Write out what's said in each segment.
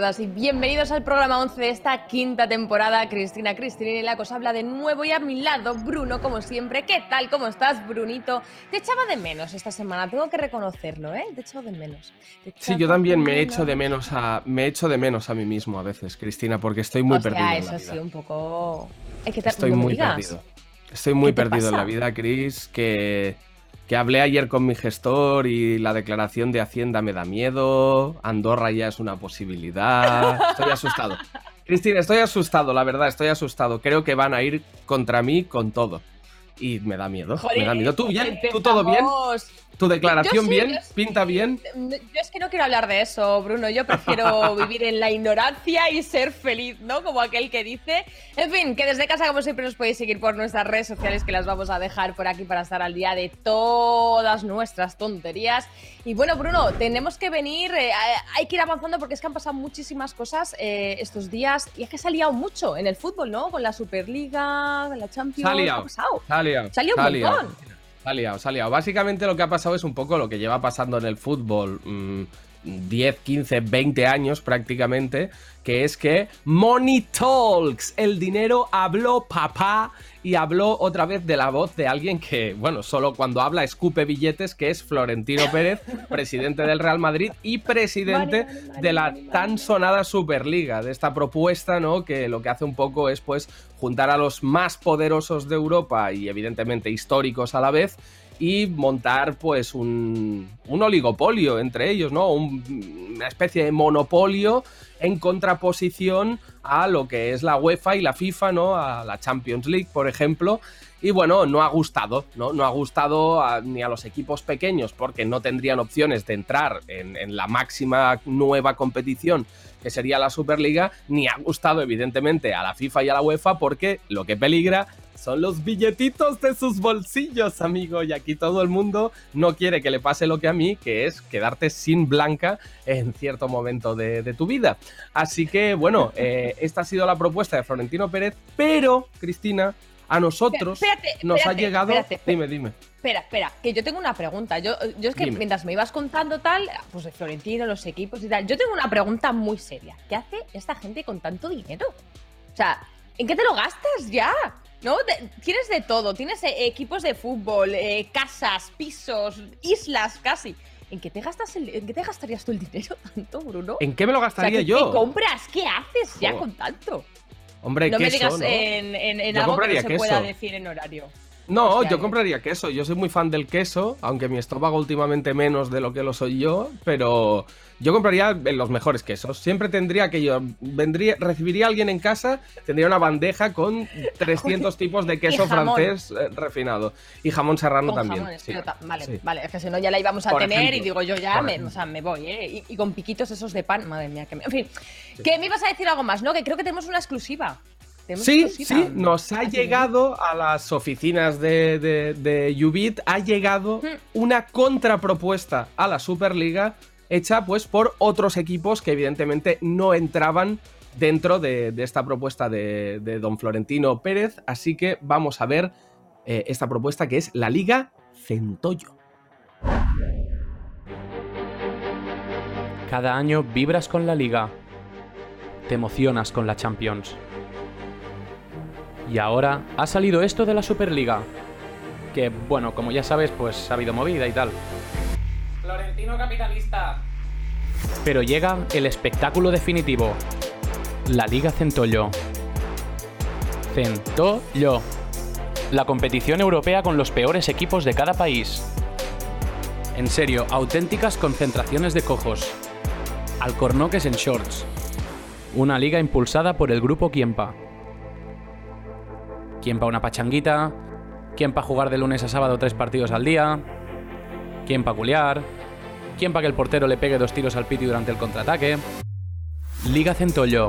todas y bienvenidos al programa 11 de esta quinta temporada. Cristina Cristina y la cosa habla de nuevo y a mi lado Bruno, como siempre. ¿Qué tal? ¿Cómo estás, Brunito? Te echaba de menos esta semana, tengo que reconocerlo, ¿eh? Te he echado de menos. Sí, yo también me he hecho de menos a me hecho de menos a mí mismo a veces, Cristina, porque estoy muy perdido. eso sí, un poco. Es que estoy muy perdido. Estoy muy perdido en la vida, Cris, que que hablé ayer con mi gestor y la declaración de Hacienda me da miedo, Andorra ya es una posibilidad, estoy asustado. Cristina, estoy asustado, la verdad, estoy asustado. Creo que van a ir contra mí con todo. Y me da miedo, me da miedo. ¿Tú bien? ¿Tú todo bien? ¿Tu declaración bien? ¿Pinta bien? Yo es que no quiero hablar de eso, Bruno. Yo prefiero vivir en la ignorancia y ser feliz, ¿no? Como aquel que dice. En fin, que desde casa, como siempre, nos podéis seguir por nuestras redes sociales, que las vamos a dejar por aquí para estar al día de todas nuestras tonterías. Y bueno, Bruno, tenemos que venir, eh, hay que ir avanzando porque es que han pasado muchísimas cosas eh, estos días y es que se ha liado mucho en el fútbol, ¿no? Con la Superliga, la Champions. Se ha liado. Se ha liado. Se ha liado un montón. Se ha liado, se ha liado. Básicamente lo que ha pasado es un poco lo que lleva pasando en el fútbol 10, 15, 20 años prácticamente, que es que Money Talks, el dinero habló papá y habló otra vez de la voz de alguien que, bueno, solo cuando habla escupe billetes, que es Florentino Pérez, presidente del Real Madrid y presidente de la tan sonada Superliga, de esta propuesta, ¿no? Que lo que hace un poco es, pues, juntar a los más poderosos de Europa y evidentemente históricos a la vez y montar pues un, un oligopolio entre ellos, ¿no? una especie de monopolio en contraposición a lo que es la UEFA y la FIFA, ¿no? A la Champions League, por ejemplo. Y bueno, no ha gustado, ¿no? No ha gustado ni a los equipos pequeños porque no tendrían opciones de entrar en, en la máxima nueva competición que sería la Superliga, ni ha gustado evidentemente a la FIFA y a la UEFA porque lo que peligra son los billetitos de sus bolsillos, amigo. Y aquí todo el mundo no quiere que le pase lo que a mí, que es quedarte sin blanca en cierto momento de, tu vida. Así que, bueno, eh, esta ha sido la propuesta de Florentino Pérez, pero, Cristina, a nosotros nos ha llegado. dime, dime. Espera, espera, que yo tengo una pregunta. Yo, yo es que mientras me ibas contando tal, pues de Florentino, los equipos y tal, yo tengo una pregunta muy seria. ¿Qué hace esta gente con tanto dinero? O sea, ¿en qué te lo gastas ya? ¿No? tienes de todo, tienes eh, equipos de fútbol, eh, casas, pisos, islas casi. ¿En qué, te gastas ¿En qué te gastarías tú el dinero tanto, Bruno? ¿En qué me lo gastaría yo? ¿Qué compras? ¿Qué haces ya con tanto? Hombre, no me digas en, algo que no se pueda decir en horario. No, yo compraría queso. Yo soy muy fan del queso, aunque mi estómago últimamente menos de lo que lo soy yo, pero yo compraría los mejores quesos. Siempre tendría que yo vendría, recibiría a alguien en casa, tendría una bandeja con 300 tipos de queso francés eh, refinado y jamón serrano también. vale, vale, es que si no ya la íbamos a tener y digo yo ya me, o sea, me voy, ¿eh? Y, con piquitos esos de pan, madre mía, que me... En fin, que me ibas a decir algo más, ¿no? Que creo que tenemos una exclusiva. Sí, sí, nos ha llegado a las oficinas de, de, Ubit, ha llegado una contrapropuesta a la Superliga hecha pues por otros equipos que evidentemente no entraban dentro de, esta propuesta de, don Florentino Pérez, así que vamos a ver eh, esta propuesta que es la Liga Centollo. Cada año vibras con la liga, te emocionas con la Champions y ahora ha salido esto de la Superliga. Que bueno, como ya sabes, pues ha habido movida y tal. Florentino capitalista. Pero llega el espectáculo definitivo. La Liga Centollo. Centollo. La competición europea con los peores equipos de cada país. En serio, auténticas concentraciones de cojos. Alcornoques en shorts. Una liga impulsada por el grupo Quiempa. Quiempa una pachanguita. Quiempa jugar de lunes a sábado tres partidos al día. Quiempa culiar. Quiempa que el portero le pegue dos tiros al piti durante el contraataque. Liga Centollo.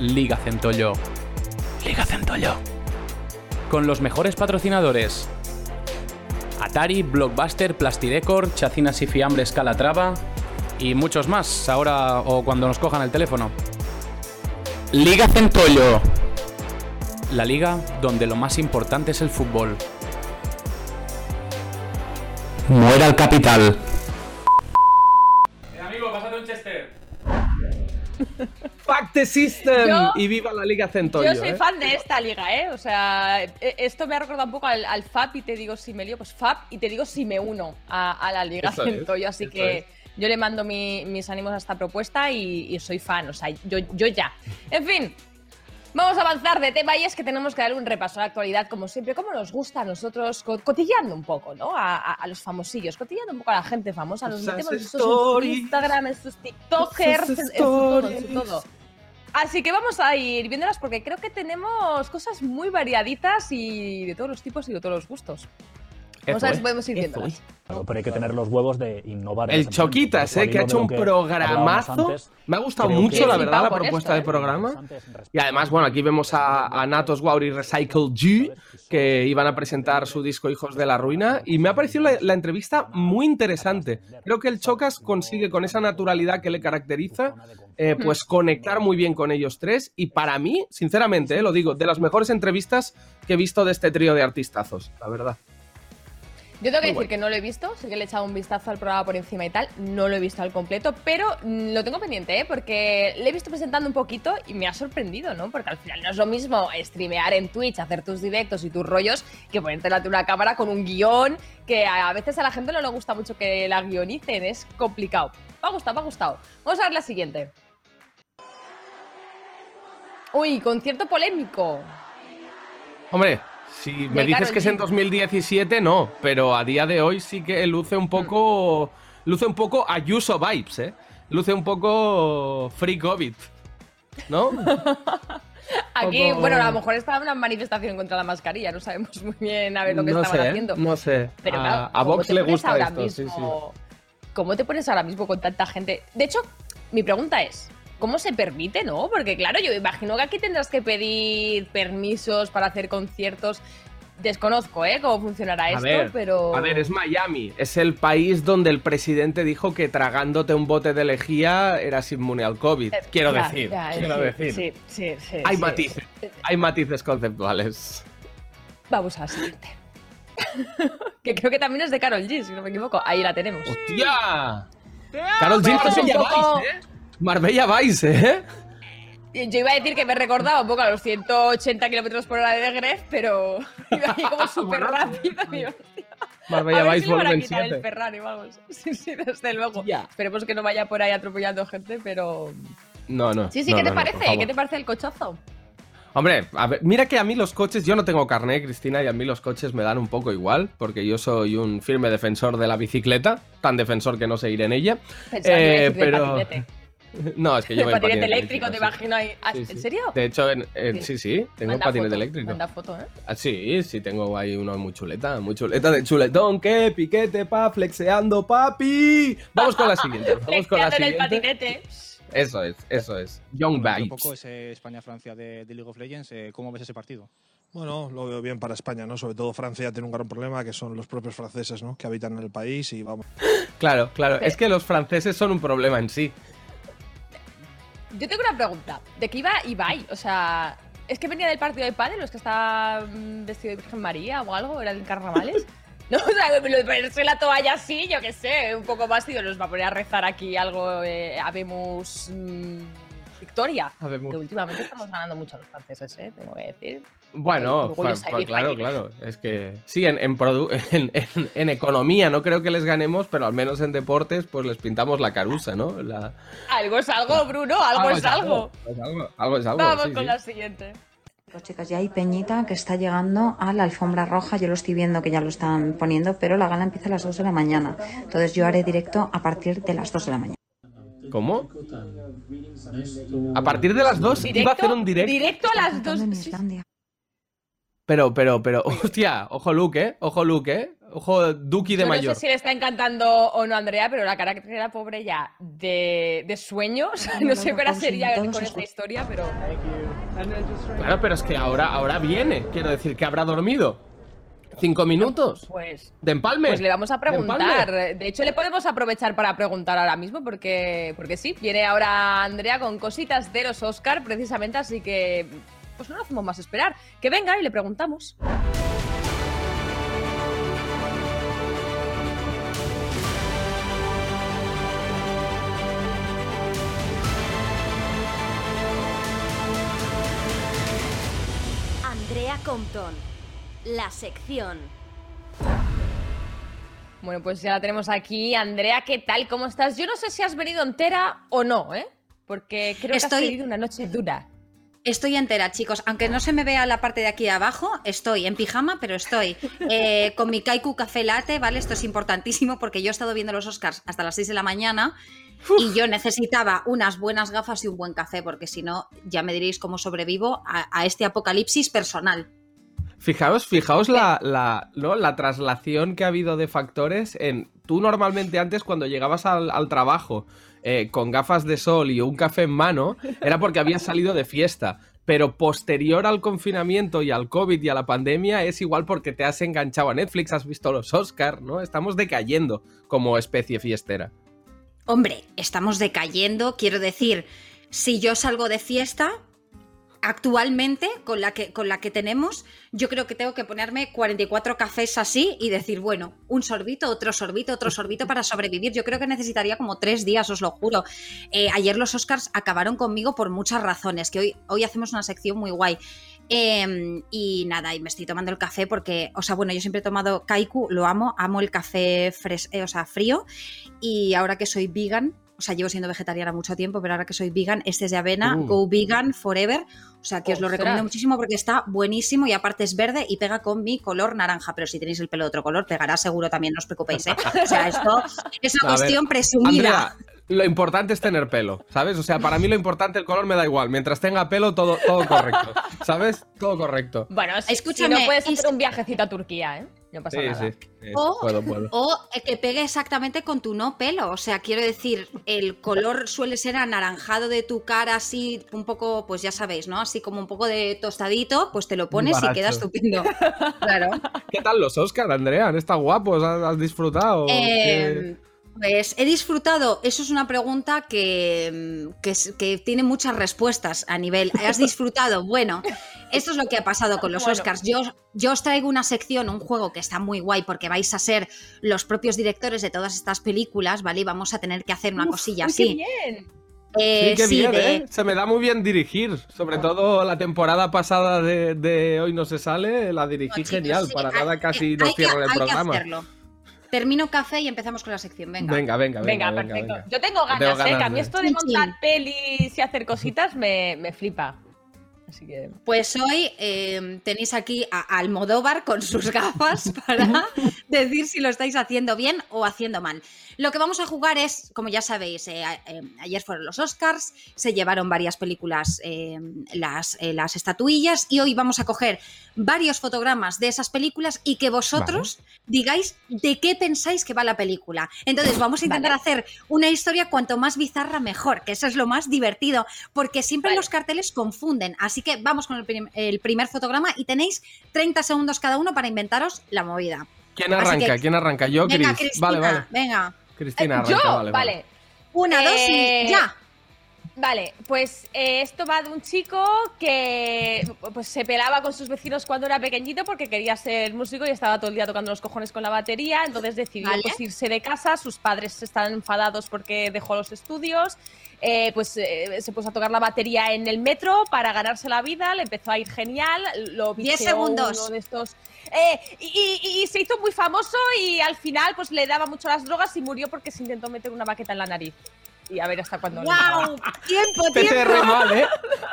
Liga Centollo. Liga Centollo. Con los mejores patrocinadores. Atari, Blockbuster, Plastidecor, Chacinas y Fiambres Calatrava y muchos más, ahora o cuando nos cojan el teléfono. Liga Centollo. La liga donde lo más importante es el fútbol. Muera el capital. amigo, pásate un Chester. Fuck the system Yo- y viva la Liga Centollo. Yo soy ¿eh? fan de esta liga, ¿eh? O sea, e- esto me ha recordado un poco al, al FAP y te digo si me lío, pues FAP y te digo si me uno a, a la liga Eso es, Centollo. Así que es. yo le mando mi- mis ánimos a esta propuesta y, y soy fan, o sea, yo, yo ya. En fin. Vamos a avanzar de tema y es que tenemos que dar un repaso a la actualidad, como siempre, como nos gusta a nosotros, co- cotillando un poco, ¿no? A, a- a los famosillos, cotillando un poco a la gente famosa, nos metemos en sus. Instagram, en sus TikTokers, en, todo, en todo. Así que vamos a ir viéndolas porque creo que tenemos cosas muy variaditas y de todos los tipos y de todos los gustos. Vamos a ver Eso si podemos ir eso Claro, pero hay que tener los huevos de innovar. en El. Choquitas, eh, que ha hecho un programazo. antes, Me ha gustado mucho, la verdad, la propuesta esto, de eh. programa. Y además, bueno, aquí vemos a, a Natos Guauri y Recycle G, que iban a presentar su disco Hijos de la Ruina, y me ha parecido la, la entrevista muy interesante. Creo que el Chocas consigue, con esa naturalidad que le caracteriza, eh, pues conectar muy bien con ellos tres, y para mí, sinceramente, eh, lo digo, de las mejores entrevistas que he visto de este trío de artistazos, la verdad. Yo tengo que Muy decir que no lo he visto, sé que le he echado un vistazo al programa por encima y tal, no lo he visto al completo, pero mm, lo tengo pendiente, ¿eh? porque le he visto presentando un poquito y me ha sorprendido, ¿no? Porque al final no es lo mismo streamear en Twitch, hacer tus directos y tus rollos, que ponerte delante de una cámara con un guion, que a a veces a la gente no le gusta mucho que la guionicen, es complicado. Me ha gustado, me ha gustado. Vamos a ver la siguiente. Uy, concierto polémico. Hombre, si me De dices Karol que es en G. 2017, no, pero a día de hoy sí que luce un poco. Luce un poco Ayuso vibes, ¿eh? Luce un poco free COVID. ¿No? Aquí, Poco- bueno, a lo mejor estaba una manifestación contra la mascarilla, no sabemos muy bien a ver lo que no estaban sé, haciendo. no sé. Pero a, claro, a ¿cómo Vox le gusta ahora esto, sí, sí. mismo- ¿Cómo te pones ahora mismo con tanta gente? De hecho, mi pregunta es, ¿cómo se permite, no? Porque claro, yo imagino que aquí tendrás que pedir permisos para hacer conciertos. Desconozco, ¿eh? Cómo funcionará A esto, ver, pero... A ver, es Miami. Es el país donde el presidente dijo que tragándote un bote de lejía eras inmune al COVID. Eh, Quiero ya, decir, ya, quiero sí, decir. Sí, sí, sí. Hay sí. matices, hay matices conceptuales. Vamos a la siguiente. que creo que también es de Carol G, si no me equivoco. Ahí la tenemos. ¡Hostia! Carol G, es un poco- ¿eh? Marbella Vice, ¿eh? Yo iba a decir que me recordaba un poco a los 180 kilómetros por hora de Gref, pero iba ahí como súper rápido. digo, Marbella a ver Vice si le van a volumen quitar el 7. Ferrari, vamos. Sí, sí, desde luego. Ya. Esperemos que no vaya por ahí atropellando gente, pero... No, no. Sí, sí, no, ¿qué te no, parece? ¿Qué te parece el cochazo? Hombre, a ver, mira que a mí los coches, yo no tengo carnet, Cristina, y a mí los coches me dan un poco igual, porque yo soy un firme defensor de la bicicleta, tan defensor que no sé ir en ella. Eh, pero... patinete. No, es que yo voy en patinete eléctrico, te sí. imagino ahí. Ah, Sí, ¿En sí. serio? De hecho, en- en- Sí. sí, sí, tengo un Manda patinete foto, eléctrico. Manda foto, ¿eh? Ah, sí, sí, tengo ahí uno muy chuleta, muy chuleta de chuletón, que piquete, pa, flexeando, papi. Vamos con la siguiente, vamos con la Flexiando en el siguiente. patinete. Eso es, eso es. Young Bueno, un poco ese España-Francia de, de League of Legends, eh, ¿cómo ves ese partido? Bueno, lo veo bien para España, ¿no? Sobre todo Francia tiene un gran problema que son los propios franceses, ¿no? Que habitan en el país y vamos. Claro, claro, es que los franceses son un problema en sí. Yo tengo una pregunta. ¿De qué iba Ibai? O sea, ¿es que venía del partido de padre? ¿O es que está vestido de Virgen María o algo? ¿Era de carnavales? No, o sea, lo de ponerse la toalla así, yo qué sé, un poco más, digo, nos va a poner a rezar aquí algo, eh, habemos mm, victoria. Habemos- Que últimamente estamos ganando mucho a los franceses, ¿eh? Tengo que decir. Bueno, claro, claro. Es que sí, en, en, en, economía no creo que les ganemos, pero al menos en deportes, pues les pintamos la caruza, ¿no? Algo es algo, Bruno, algo, es, algo. Vamos con la siguiente. Pues chicas, ya hay Peñita que está llegando a la alfombra roja. Yo lo estoy viendo que ya lo están poniendo, pero la gala empieza a las 2 de la mañana. Entonces yo haré directo a partir de las 2 de la mañana. ¿Cómo? A partir de las 2 iba a hacer un directo. Directo a las 2. Pero, pero, pero, hostia, ojo Luke, ¿eh? Ojo Luke, ¿eh? Ojo Duki de Yo mayor. No sé si le está encantando o no a Andrea, pero la cara que tiene la pobre ya de, de sueños. No sé qué hora sería con esta historia, pero. Claro, pero es que ahora, ahora viene. Quiero decir que habrá dormido. Cinco minutos. Pues. De empalme. Pues le vamos a De preguntar. De hecho, le podemos aprovechar para preguntar ahora mismo, porque, porque sí, viene ahora Andrea con cositas de los Oscar, precisamente, así que pues no lo hacemos más esperar. Que venga y le preguntamos. Andrea Compton. La sección. Bueno, pues ya la tenemos aquí. Andrea, ¿qué tal? ¿Cómo estás? Yo no sé si has venido entera o no, ¿eh? Porque creo que has tenido una noche dura. Estoy entera, chicos. Aunque no se me vea la parte de aquí abajo, estoy en pijama, pero estoy eh, con mi Kaiku café latte, ¿vale? Esto es importantísimo porque yo he estado viendo los Oscars hasta las 6 de la mañana y yo necesitaba unas buenas gafas y un buen café porque si no, ya me diréis cómo sobrevivo a, a este apocalipsis personal. Fijaos, fijaos la, la, ¿no? la traslación que ha habido de factores en. Tú normalmente antes, cuando llegabas al, al trabajo eh, con gafas de sol y un café en mano, era porque habías salido de fiesta. Pero posterior al confinamiento y al COVID y a la pandemia, es igual porque te has enganchado a Netflix, has visto los Oscar, ¿no? Estamos decayendo como especie fiestera. Hombre, estamos decayendo, quiero decir, si yo salgo de fiesta, actualmente con la que, con la que tenemos, yo creo que tengo que ponerme 44 cafés así y decir, bueno, un sorbito, otro sorbito, otro sorbito para sobrevivir. Yo creo que necesitaría como tres días, os lo juro. Eh, ayer los Oscars acabaron conmigo por muchas razones, que hoy, hoy hacemos una sección muy guay. Eh, y nada, y me estoy tomando el café porque, o sea, bueno, yo siempre he tomado Kaiku, lo amo, amo el café fres eh, o sea, frío. Y ahora que soy vegan, o sea, llevo siendo vegetariana mucho tiempo, pero ahora que soy vegan, este es de avena, Uh. Go Vegan Forever. O sea, que os lo recomiendo muchísimo porque está buenísimo y aparte es verde y pega con mi color naranja. Pero si tenéis el pelo de otro color, pegará seguro también, no os preocupéis, ¿eh? O sea, esto es una A ver, cuestión presumida. Andrea, lo importante es tener pelo, ¿sabes? O sea, para mí lo importante, el color me da igual. Mientras tenga pelo, todo, todo correcto. ¿Sabes? Todo correcto. Bueno, si, Escúchame, si no puedes es- hacer un viajecito a Turquía, ¿eh? No pasa Sí, nada. sí. sí. O- Puedo, puedo. O eh, que pegue exactamente con tu no pelo. O sea, quiero decir, el color suele ser anaranjado de tu cara, así un poco, pues ya sabéis, ¿no? Así como un poco de tostadito, pues te lo pones y queda estupendo. Claro. ¿Qué tal los Oscar, Andrea? ¿Han estado guapos? ¿Has, has disfrutado? Eh, pues he disfrutado. Eso es una pregunta que, mm, que, tiene muchas respuestas a nivel. ¿Has disfrutado? Bueno, esto es lo que ha pasado con los Bueno. Oscars. Yo, yo os traigo una sección, un juego que está muy guay porque vais a ser los propios directores de todas estas películas, ¿vale? Y vamos a tener que hacer una Uf, cosilla uy, qué así. bien. Eh, sí, qué sí, bien, de- ¿eh? Se me da muy bien dirigir. Sobre todo la temporada pasada de, de Hoy no se sale, la dirigí No, chicos, genial. sí, Para hay- nada casi eh, nos cierran el hay que programa. hacerlo. Termino café y empezamos con la sección. Venga. Venga, venga, venga. Venga, perfecto. venga. Yo tengo ganas, Tengo ¿eh? ganas Que a mí de- esto de montar pelis y hacer cositas me, me flipa. Así que. Pues hoy eh, tenéis aquí a Almodóvar con sus gafas para decir si lo estáis haciendo bien o haciendo mal. Lo que vamos a jugar es, como ya sabéis, eh, a- eh, ayer fueron los Oscars, se llevaron varias películas eh, las, eh, las estatuillas y hoy vamos a coger varios fotogramas de esas películas y que vosotros digáis de qué pensáis que va la película. Entonces vamos a intentar hacer una historia cuanto más bizarra mejor, que eso es lo más divertido, porque siempre Vale. los carteles confunden. Así que vamos con el, prim- el primer fotograma y tenéis 30 segundos cada uno para inventaros la movida. ¿Quién arranca? que- ¿Quién arranca? Yo, venga, Cris. Cristina, Vale, vale. venga. Cristina, Eh, arranca, yo, vale, vale. Una, dos Eh, y ya. Vale, pues eh, esto va de un chico que pues, se pelaba con sus vecinos cuando era pequeñito porque quería ser músico y estaba todo el día tocando los cojones con la batería, entonces decidió Vale. pues, irse de casa, sus padres estaban enfadados porque dejó los estudios, eh, pues eh, se puso a tocar la batería en el metro para ganarse la vida, le empezó a ir genial, lo Diez bicheó segundos. uno de estos... eh, y, y- y se hizo muy famoso y al final pues le daba mucho las drogas y murió porque se intentó meter una baqueta en la nariz. Y a ver hasta cuándo. ¡Wow! ¡Tiempo, PCR tiempo! mal, ¿eh?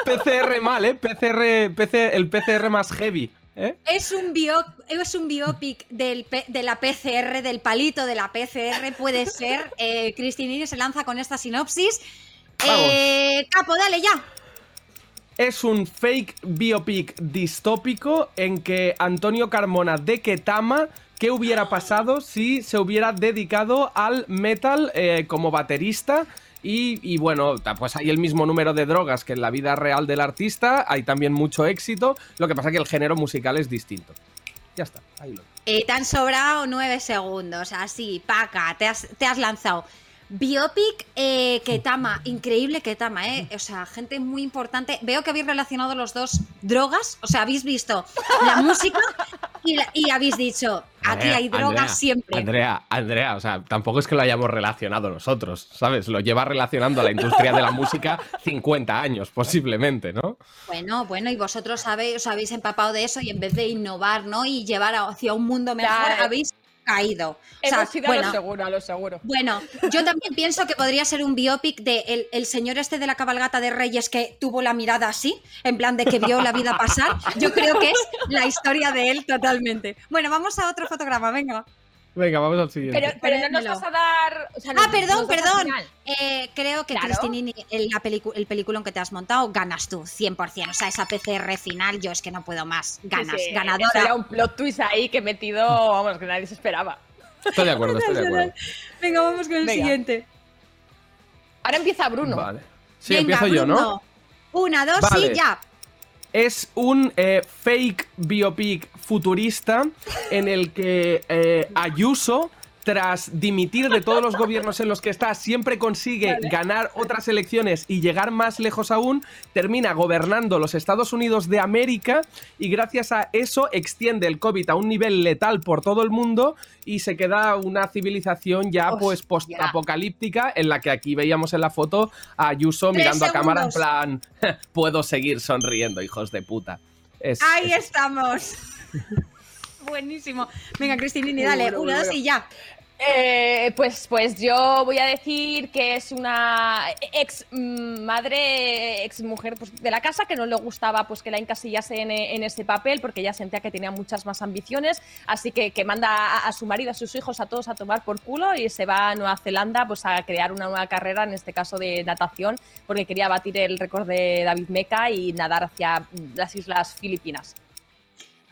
PCR mal, ¿eh? PCR, PC, el PCR más heavy, ¿eh? Es un, bio, es un biopic del, de la PCR, del palito de la PCR, puede ser. Eh, Cristinini se lanza con esta sinopsis. Eh, Capo, dale ya. Es un fake biopic distópico en que Antonio Carmona de Ketama, ¿qué hubiera pasado si se hubiera dedicado al metal eh, como baterista? Y, bueno, pues hay el mismo número de drogas que en la vida real del artista, hay también mucho éxito, lo que pasa que el género musical es distinto. Ya está, ahí lo Eh, te han sobrado nueve segundos, así, paca, te has, te has lanzado. Biopic, eh, Ketama, increíble Ketama, ¿eh? O sea, gente muy importante. Veo que habéis relacionado los dos drogas, o sea, habéis visto la música y, la- y habéis dicho, aquí hay drogas Andrea, siempre. Andrea, Andrea, o sea, tampoco es que lo hayamos relacionado nosotros, ¿sabes? Lo lleva relacionando a la industria de la música 50 años, posiblemente, ¿no? Bueno, bueno, y vosotros sabéis, os habéis empapado de eso y en vez de innovar, ¿no? Y llevar hacia un mundo mejor, habéis caído. O sea, Hemos ido a lo bueno, seguro, a lo seguro. Bueno, yo también pienso que podría ser un biopic de el, el señor este de la cabalgata de Reyes que tuvo la mirada así, en plan de que vio la vida pasar. Yo creo que es la historia de él totalmente. Bueno, vamos a otro fotograma, venga. Venga, vamos al siguiente. Pero, pero no nos vas a dar. o sea, Ah, nos- perdón, nos perdón. Eh, creo que Claro. Cristinini, el, el peliculón que te has montado, ganas tú, 100%. O sea, esa PCR final, yo es que no puedo más. Ganas, Sí, sí, ganadora. Era un plot twist ahí que he metido, vamos, que nadie se esperaba. Estoy de acuerdo, estoy de acuerdo. Venga, vamos con el Venga. siguiente. Ahora empieza Bruno. Vale. Sí, Venga, empiezo yo, ¿no? Una, dos Vale. y ya. Es un eh, fake biopic futurista en el que eh, Ayuso, tras dimitir de todos los gobiernos en los que está, siempre consigue ganar otras elecciones y llegar más lejos aún, termina gobernando los Estados Unidos de América y gracias a eso extiende el COVID a un nivel letal por todo el mundo y se queda una civilización ya Hostia. pues post-apocalíptica en la que aquí veíamos en la foto a Ayuso mirando a cámara en plan puedo seguir sonriendo, hijos de puta. Es- Ahí es- estamos. Buenísimo. Venga, Cristinini, dale. Bueno, Una, bueno. dos y ya. Eh, pues, pues yo voy a decir que es una ex madre, ex mujer pues, de la casa que no le gustaba pues que la encasillase en, en ese papel porque ella sentía que tenía muchas más ambiciones, así que, que manda a, a su marido, a sus hijos, a todos a tomar por culo y se va a Nueva Zelanda pues a crear una nueva carrera, en este caso de natación, porque quería batir el récord de David Meca y nadar hacia las islas Filipinas.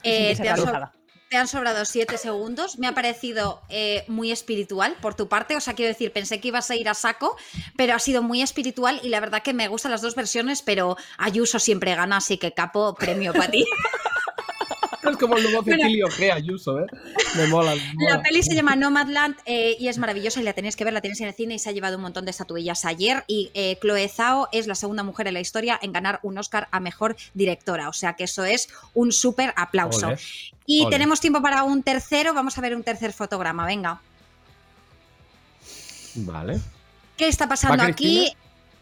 Eh, sentirse te, han so- realizada. te han sobrado siete segundos. Me ha parecido eh, muy espiritual por tu parte. O sea, quiero decir, pensé que ibas a ir a saco, pero ha sido muy espiritual y la verdad que me gustan las dos versiones, pero Ayuso siempre gana, así que capo, premio para ti. Es como el nuevo Cecilio G. Ayuso, ¿eh? Me mola. me La peli se llama Nomadland eh, y es maravillosa y la tenéis que ver, la tenéis en el cine y se ha llevado un montón de estatuillas ayer. Y eh, Chloe Zhao es la segunda mujer en la historia en ganar un Oscar a mejor directora. O sea que eso es un súper aplauso. Y tenemos tiempo para un tercero. Vamos a ver un tercer fotograma. Venga. Vale. ¿Qué está pasando ¿Va aquí?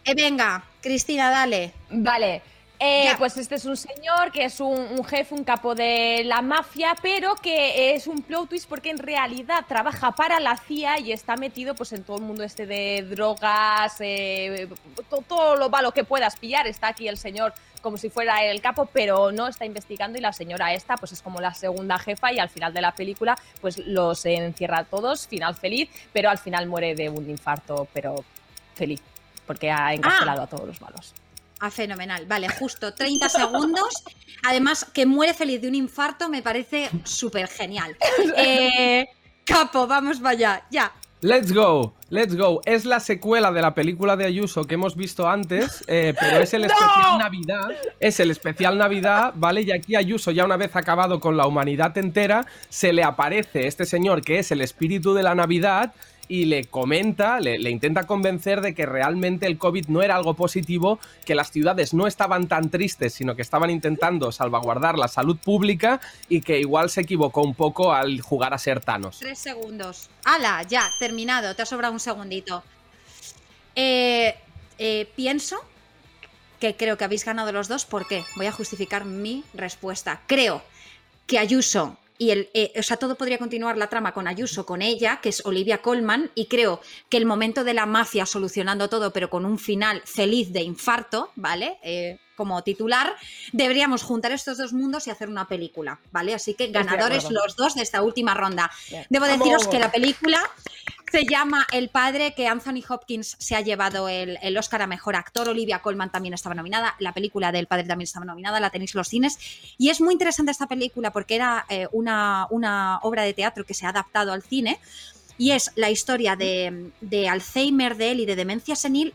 Eh, venga, Cristina, dale. Vale. Eh. Pues este es un señor que es un, un jefe, un capo de la mafia, pero que es un plot twist porque en realidad trabaja para la CIA y está metido pues en todo el mundo este de drogas, eh, to- todo lo malo que puedas pillar. Está aquí el señor como si fuera el capo, pero no está investigando y la señora esta pues es como la segunda jefa y al final de la película pues los encierra a todos, final feliz, pero al final muere de un infarto, pero feliz, porque ha encarcelado a todos los malos. Ah, fenomenal. Vale, justo 30 segundos. Además, que muere feliz de un infarto me parece súper genial. Eh, capo, vamos para allá. Ya. Let's go, let's go. Es la secuela de la película de Ayuso que hemos visto antes, eh, pero es el especial Navidad. Es el especial Navidad, ¿vale? Y aquí Ayuso, ya una vez acabado con la humanidad entera, se le aparece este señor que es el espíritu de la Navidad y le comenta, le, intenta convencer de que realmente el COVID no era algo positivo, que las ciudades no estaban tan tristes, sino que estaban intentando salvaguardar la salud pública y que igual se equivocó un poco al jugar a ser Thanos. Tres segundos. ¡Hala! Ya, terminado. Te ha sobrado un segundito. Eh, eh, pienso que creo que habéis ganado los dos. ¿Por qué? Voy a justificar mi respuesta. Creo que Ayuso y el, eh, o sea, todo podría continuar la trama con Ayuso, con ella, que es Olivia Colman, y creo que el momento de la mafia solucionando todo, pero con un final feliz de infarto, ¿vale? Eh, como titular, deberíamos juntar estos dos mundos y hacer una película, ¿vale? Así que ganadores los dos de esta última ronda. Debo deciros que la película se llama El padre, que Anthony Hopkins se ha llevado el, el Oscar a Mejor Actor, Olivia Colman también estaba nominada, la película del padre también estaba nominada, la tenéis en los cines. Y es muy interesante esta película porque era eh, una, una obra de teatro que se ha adaptado al cine y es la historia de, de Alzheimer de él y de demencia senil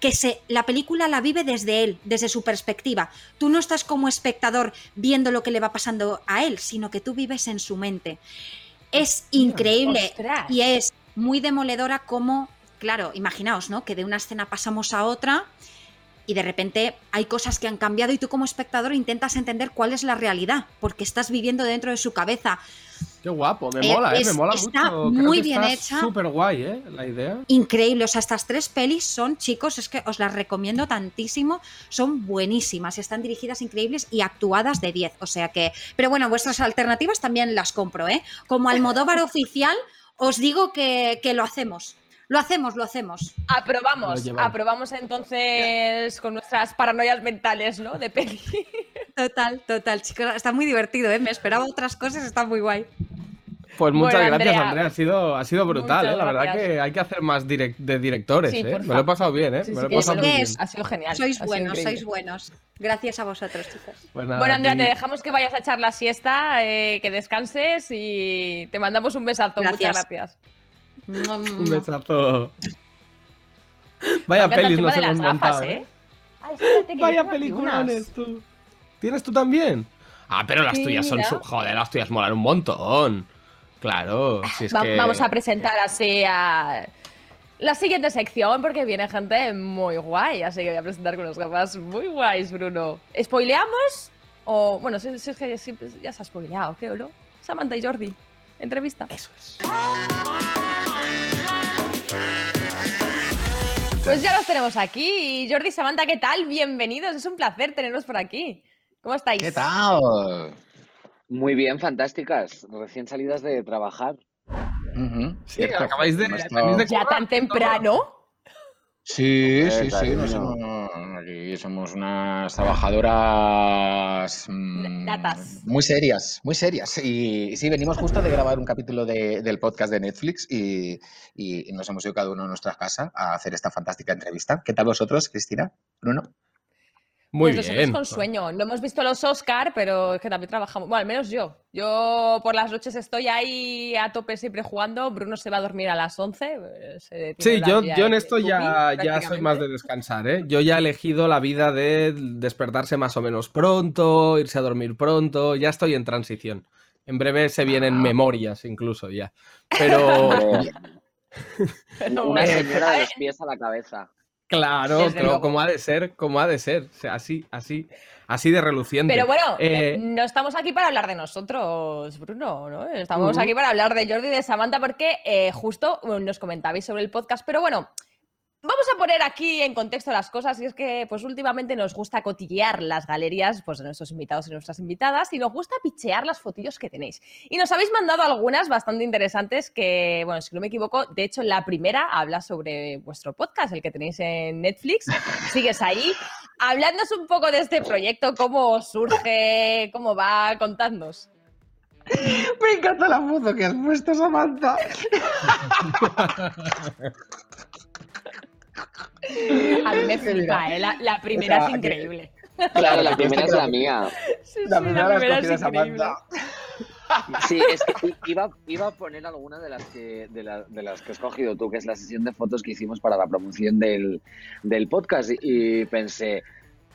que se, la película la vive desde él, desde su perspectiva. Tú no estás como espectador viendo lo que le va pasando a él, sino que tú vives en su mente. Es increíble Ostras. y es muy demoledora como, claro, imaginaos, ¿no? Que de una escena pasamos a otra y de repente hay cosas que han cambiado y tú como espectador intentas entender cuál es la realidad, porque estás viviendo dentro de su cabeza. Qué guapo, me Eh, mola, ¿eh? Me mola está mucho. muy bien está hecha. Súper guay, ¿eh? La idea. increíble. O sea, estas tres pelis son, chicos, es que os las recomiendo tantísimo. Son buenísimas, están dirigidas increíbles y actuadas de 10. O sea que. Pero bueno, vuestras alternativas también las compro, ¿eh? Como Almodóvar oficial, os digo que, que lo hacemos. Lo hacemos, lo hacemos. Aprobamos, Lo aprobamos entonces con nuestras paranoias mentales, ¿no? De peli. Total, total, chicos. Está muy divertido, ¿eh? Me esperaba otras cosas, está muy guay. Pues muchas Bueno, gracias, Andrea. Andrea. Ha sido, ha sido brutal, ¿eh? La verdad gracias. que hay que hacer más direct- de directores, Sí, ¿eh? Me lo he pasado bien, ¿eh? Sí, Me lo he pasado es muy que bien. es- Ha sido genial. Sois buenos, increíble. sois buenos. Gracias a vosotros, chicos. Pues nada, Bueno, Andrea, aquí- te dejamos que vayas a echar la siesta, eh, que descanses y te mandamos un besazo. Gracias. Muchas gracias. Un besazo. Vaya pelis nos hemos montado, ¿eh? ¿eh? Ay, que Vaya peliculones, tú. ¿Tienes tú también? Ah, pero las Sí, tuyas son... su- Joder, las tuyas molan un montón. Claro, si es Va- que... Vamos a presentar así a la siguiente sección porque viene gente muy guay, así que voy a presentar con unas gafas muy guays, Bruno. ¿Spoileamos? O, bueno, si, si es que ya se ha spoileado, creo, ¿no? Samantha y Jordi, entrevista. Eso es. Pues ya los tenemos aquí. Jordi y Samantha, ¿qué tal? Bienvenidos, es un placer tenerlos por aquí. ¿Cómo estáis? ¿Qué tal? Muy bien, fantásticas. Recién salidas de trabajar. Sí, acabáis de... De ¿Ya tan temprano? Sí, sí, sí. no somos, aquí somos unas trabajadoras mm, Datas. muy serias, muy serias. Y sí, venimos justo de grabar un capítulo de- del podcast de Netflix y, y nos hemos ido cada uno a nuestra casa a hacer esta fantástica entrevista. ¿Qué tal vosotros, Cristina? Bruno. Muy pues nosotros bien. con sueño. No hemos visto los Oscar, pero es que también trabajamos. Bueno, al menos yo. Yo por las noches estoy ahí a tope siempre jugando. Bruno se va a dormir a las 11. eh, se Sí, yo, yo en esto ya, Tubi, ya soy más de descansar, ¿eh? Yo ya he elegido la vida de despertarse más o menos pronto, irse a dormir pronto, ya estoy en transición. En breve se vienen memorias incluso ya. Pero una bueno. señora de los pies a la cabeza. Claro, como ha de ser, como ha de ser, o sea, así, así, así de reluciente. Pero bueno, Eh, eh, no estamos aquí para hablar de nosotros, Bruno, ¿no? Estamos aquí para hablar de Jordi y de Samantha porque eh, justo nos comentabais sobre el podcast, pero bueno, vamos a poner aquí en contexto las cosas y es que pues últimamente nos gusta cotillear las galerías pues, de nuestros invitados y nuestras invitadas y nos gusta pichear las fotillos que tenéis. Y nos habéis mandado algunas bastante interesantes que, bueno, si no me equivoco, de hecho la primera habla sobre vuestro podcast, el que tenéis en Netflix. Sigues ahí. Habladnos un poco de este proyecto, cómo surge, cómo va, contadnos. Me encanta la foto que has puesto, Samantha. A mí me flipa, ¿eh? La, la primera es increíble. Claro, la primera es la mía. Sí, La sí, primera la has es increíble. Sí, es que i- iba, iba a poner alguna de las que de, la- de las que has cogido tú, que es la sesión de fotos que hicimos para la promoción del, del podcast. Y, y pensé,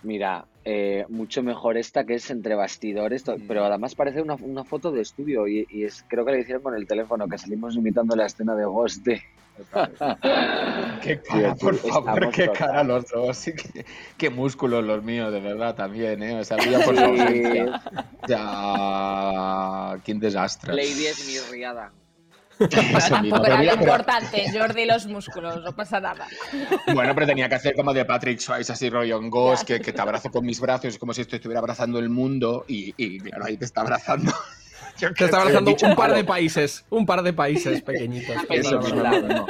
mira, eh, mucho mejor esta que es entre bastidores, to- pero además parece una, una foto de estudio y, y es, creo que la hicieron con el teléfono, que salimos imitando la escena de Ghost. de- Qué cara, por favor, qué cara los dos. Qué, qué músculos los míos, de verdad, también, ¿eh? O sea, por su Sí. ausencia. Ya, qué desastre. Lady es mi riada. Tampoco Pero era lo importante, Jordi, los músculos, no pasa nada. Bueno, pero tenía que hacer como de Patrick Swayze, así rollo en Ghost, que, que te abrazo con mis brazos, es como si esto estuviera abrazando el mundo y, y claro, ahí te está abrazando. Te está abrazando un par de países, un par de países pequeñitos. Eso, Pero, claro, no.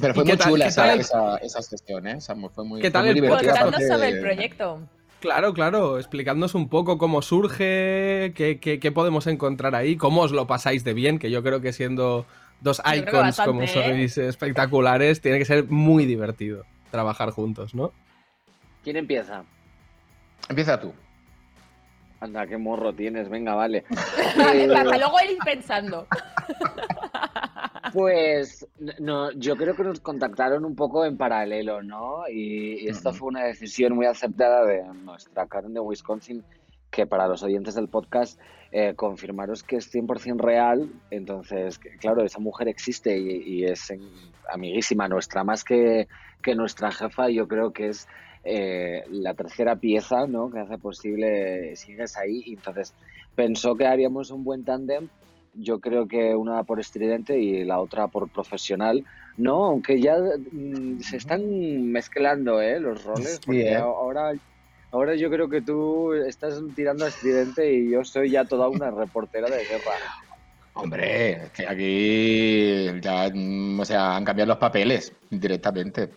Pero fue ¿Y qué muy tal- chula qué esa, tal el- esa, esa sesión, ¿eh? Esa fue muy, ¿Qué fue tal muy el? Contadnos sobre el proyecto. Claro, claro, explicadnos un poco cómo surge, qué, qué- qué podemos encontrar ahí, cómo os lo pasáis de bien, que yo creo que siendo dos icons como ¿eh? sois espectaculares, tiene que ser muy divertido trabajar juntos, ¿no? ¿Quién empieza? Empieza tú. Anda, qué morro tienes, venga, vale. Para Eh, luego ir pensando. Pues no, yo creo que nos contactaron un poco en paralelo, ¿no? Y, y esta fue una decisión muy aceptada de nuestra Karen de Wisconsin, que para los oyentes del podcast, eh, confirmaros que es 100% real. Entonces, que, claro, esa mujer existe y, y es en- amiguísima nuestra, más que, que nuestra jefa, yo creo que es eh, la tercera pieza, ¿no? Que hace posible sigues ahí. Y entonces pensó que haríamos un buen tándem yo creo que una por estridente y la otra por profesional. No, aunque ya mm, se están mezclando ¿eh? los roles, Sí, porque ¿eh? ahora, ahora yo creo que tú estás tirando a estridente y yo soy ya toda una reportera de guerra. Hombre, que aquí ya, mm, o sea, han cambiado los papeles directamente.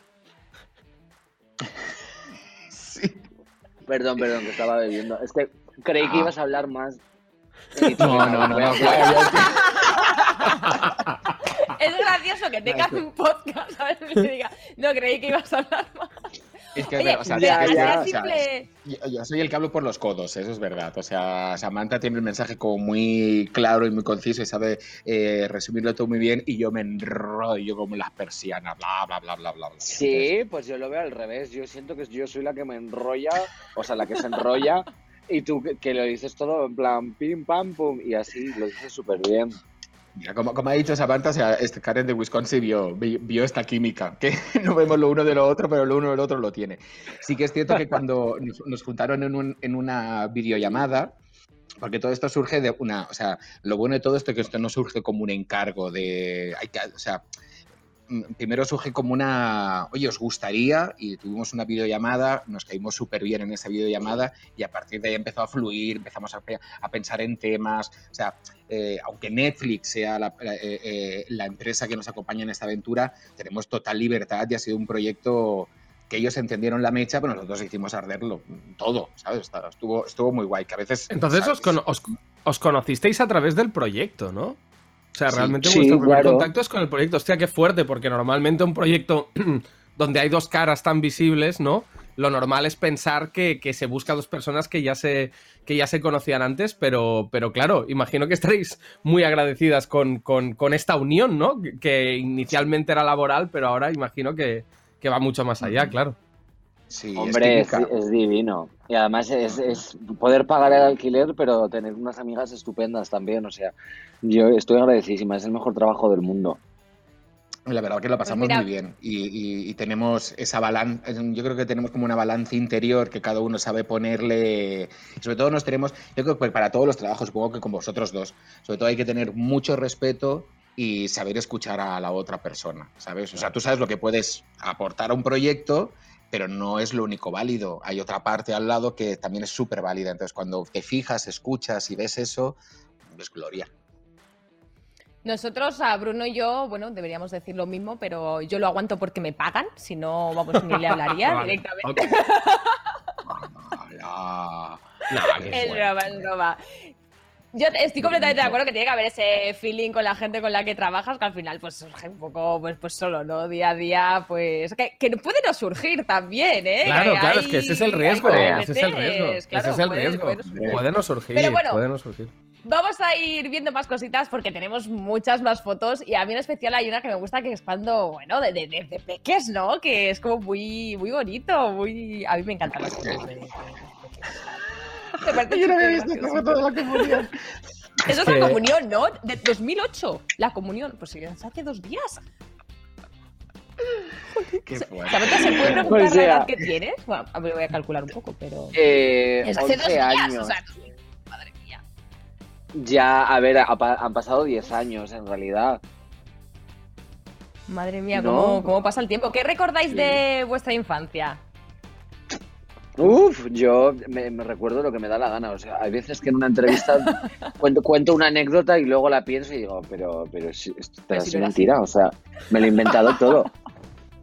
Perdón, perdón, que estaba bebiendo. Es que creí que ibas a hablar más. Y tú, No, no, no, Es gracioso que tengas un podcast, ¿sabes? Y te diga, no creí que ibas a hablar más. Es que, Oye, o sea, ya, es que- ya. o sea, simple- yo, yo soy el que hablo por los codos, eso es verdad. O sea, Samantha tiene el mensaje como muy claro y muy conciso y sabe eh, resumirlo todo muy bien y yo me enrollo como las persianas, bla, bla, bla, bla, bla. bla. Sí, pues yo lo veo al revés. Yo siento que yo soy la que me enrolla, o sea, la que se enrolla, y tú que, que lo dices todo en plan pim, pam, pum, y así lo dices súper bien. Mira, como, como ha dicho Samantha, o sea, este Karen de Wisconsin vio, vi- vio esta química, que no vemos lo uno de lo otro, pero lo uno del otro lo tiene. Sí que es cierto que cuando nos, nos juntaron en, un- en una videollamada, porque todo esto surge de una, o sea, lo bueno de todo esto es que esto no surge como un encargo de, hay que, o sea, primero surge como una, oye, os gustaría, y tuvimos una videollamada, nos caímos súper bien en esa videollamada, y a partir de ahí empezó a fluir, empezamos a, a pensar en temas, o sea, eh, aunque Netflix sea la, eh, eh, la empresa que nos acompaña en esta aventura, tenemos total libertad y ha sido un proyecto que ellos entendieron la mecha, pero nosotros hicimos arderlo todo, ¿sabes? Estuvo, estuvo muy guay, que a veces... Entonces os, os- os conocisteis a través del proyecto, ¿no? O sea, realmente Sí, vuestro primer claro. contacto es con el proyecto. Hostia, qué fuerte, porque normalmente un proyecto donde hay dos caras tan visibles, ¿no? Lo normal es pensar que, que se busca dos personas que ya se, que ya se conocían antes, pero, pero claro, imagino que estaréis muy agradecidas con, con- con esta unión, ¿no? Que, que inicialmente era laboral, pero ahora imagino que, que va mucho más allá, claro. Sí, Hombre, es, es divino. Y además es, es poder pagar el alquiler, pero tener unas amigas estupendas también. O sea, yo estoy agradecidísima, es el mejor trabajo del mundo. La verdad que lo pasamos mira- muy bien y, y- y tenemos esa balanza, yo creo que tenemos como una balanza interior que cada uno sabe ponerle, sobre todo nos tenemos, yo creo que para todos los trabajos, supongo que con vosotros dos, sobre todo hay que tener mucho respeto y saber escuchar a la otra persona, ¿sabes? O sea, tú sabes lo que puedes aportar a un proyecto, pero no es lo único válido. Hay otra parte al lado que también es súper válida. Entonces, cuando te fijas, escuchas y ves eso, es gloria. Nosotros, a Bruno y yo, bueno, deberíamos decir lo mismo, pero yo lo aguanto porque me pagan, si no, vamos, ni le hablaría Vale, directamente. ok. Hola. Es broma, es broma. Yo estoy completamente de acuerdo que tiene que haber ese feeling con la gente con la que trabajas, que al final pues surge un poco pues, pues solo, ¿no? Día a día, pues que, que puede no surgir también, ¿eh? Claro, Que claro, hay- es que ese es el riesgo. Ese es el riesgo. claro, ese es el puede- riesgo. puede no surgir. Pero bueno, puede no surgir. Vamos a ir viendo más cositas porque tenemos muchas más fotos y a mí en especial hay una que me gusta que es cuando, bueno, de, de, de- de peques, ¿no? Que es como muy, muy bonito, muy... A mí me encantan las fotos de... parece Yo no había visto esta foto de la comunión. Eso es que- la comunión, ¿no? De 2008. La comunión. Pues sí, es hace dos días. Qué fuerte. Samantha, ¿se puede preguntar O sea- la edad que tienes? Bueno, a ver, voy a calcular un poco, pero... Eh, Es hace 11 dos días, años. o sea... Madre mía. Ya, a ver, han pasado 10 años en realidad. Madre mía, No. cómo, cómo pasa el tiempo. ¿Qué recordáis de vuestra infancia? Uf, yo me, me recuerdo lo que me da la gana. O sea, hay veces que en una entrevista cuento, cuento una anécdota y luego la pienso y digo, pero, pero si- esto Pero es si era mentira. O sea, me lo he inventado todo.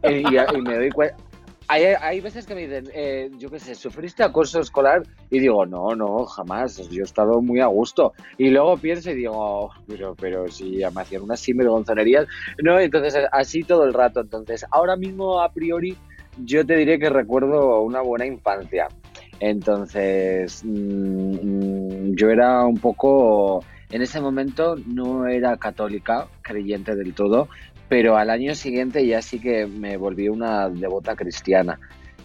Y, y me doy cuenta. Hay, hay veces que me dicen, eh, yo qué sé, ¿sufriste acoso escolar? Y digo, no, no, jamás. Yo he estado muy a gusto. Y luego pienso y digo, "Oh, pero, pero si me hacían unas sinvergonzonerías. No, entonces así todo el rato. Entonces, ahora mismo, a priori, yo te diré que recuerdo una buena infancia. Entonces, mm, mm, yo era un poco, en ese momento no era católica, creyente del todo, pero al año siguiente ya sí que me volví una devota cristiana.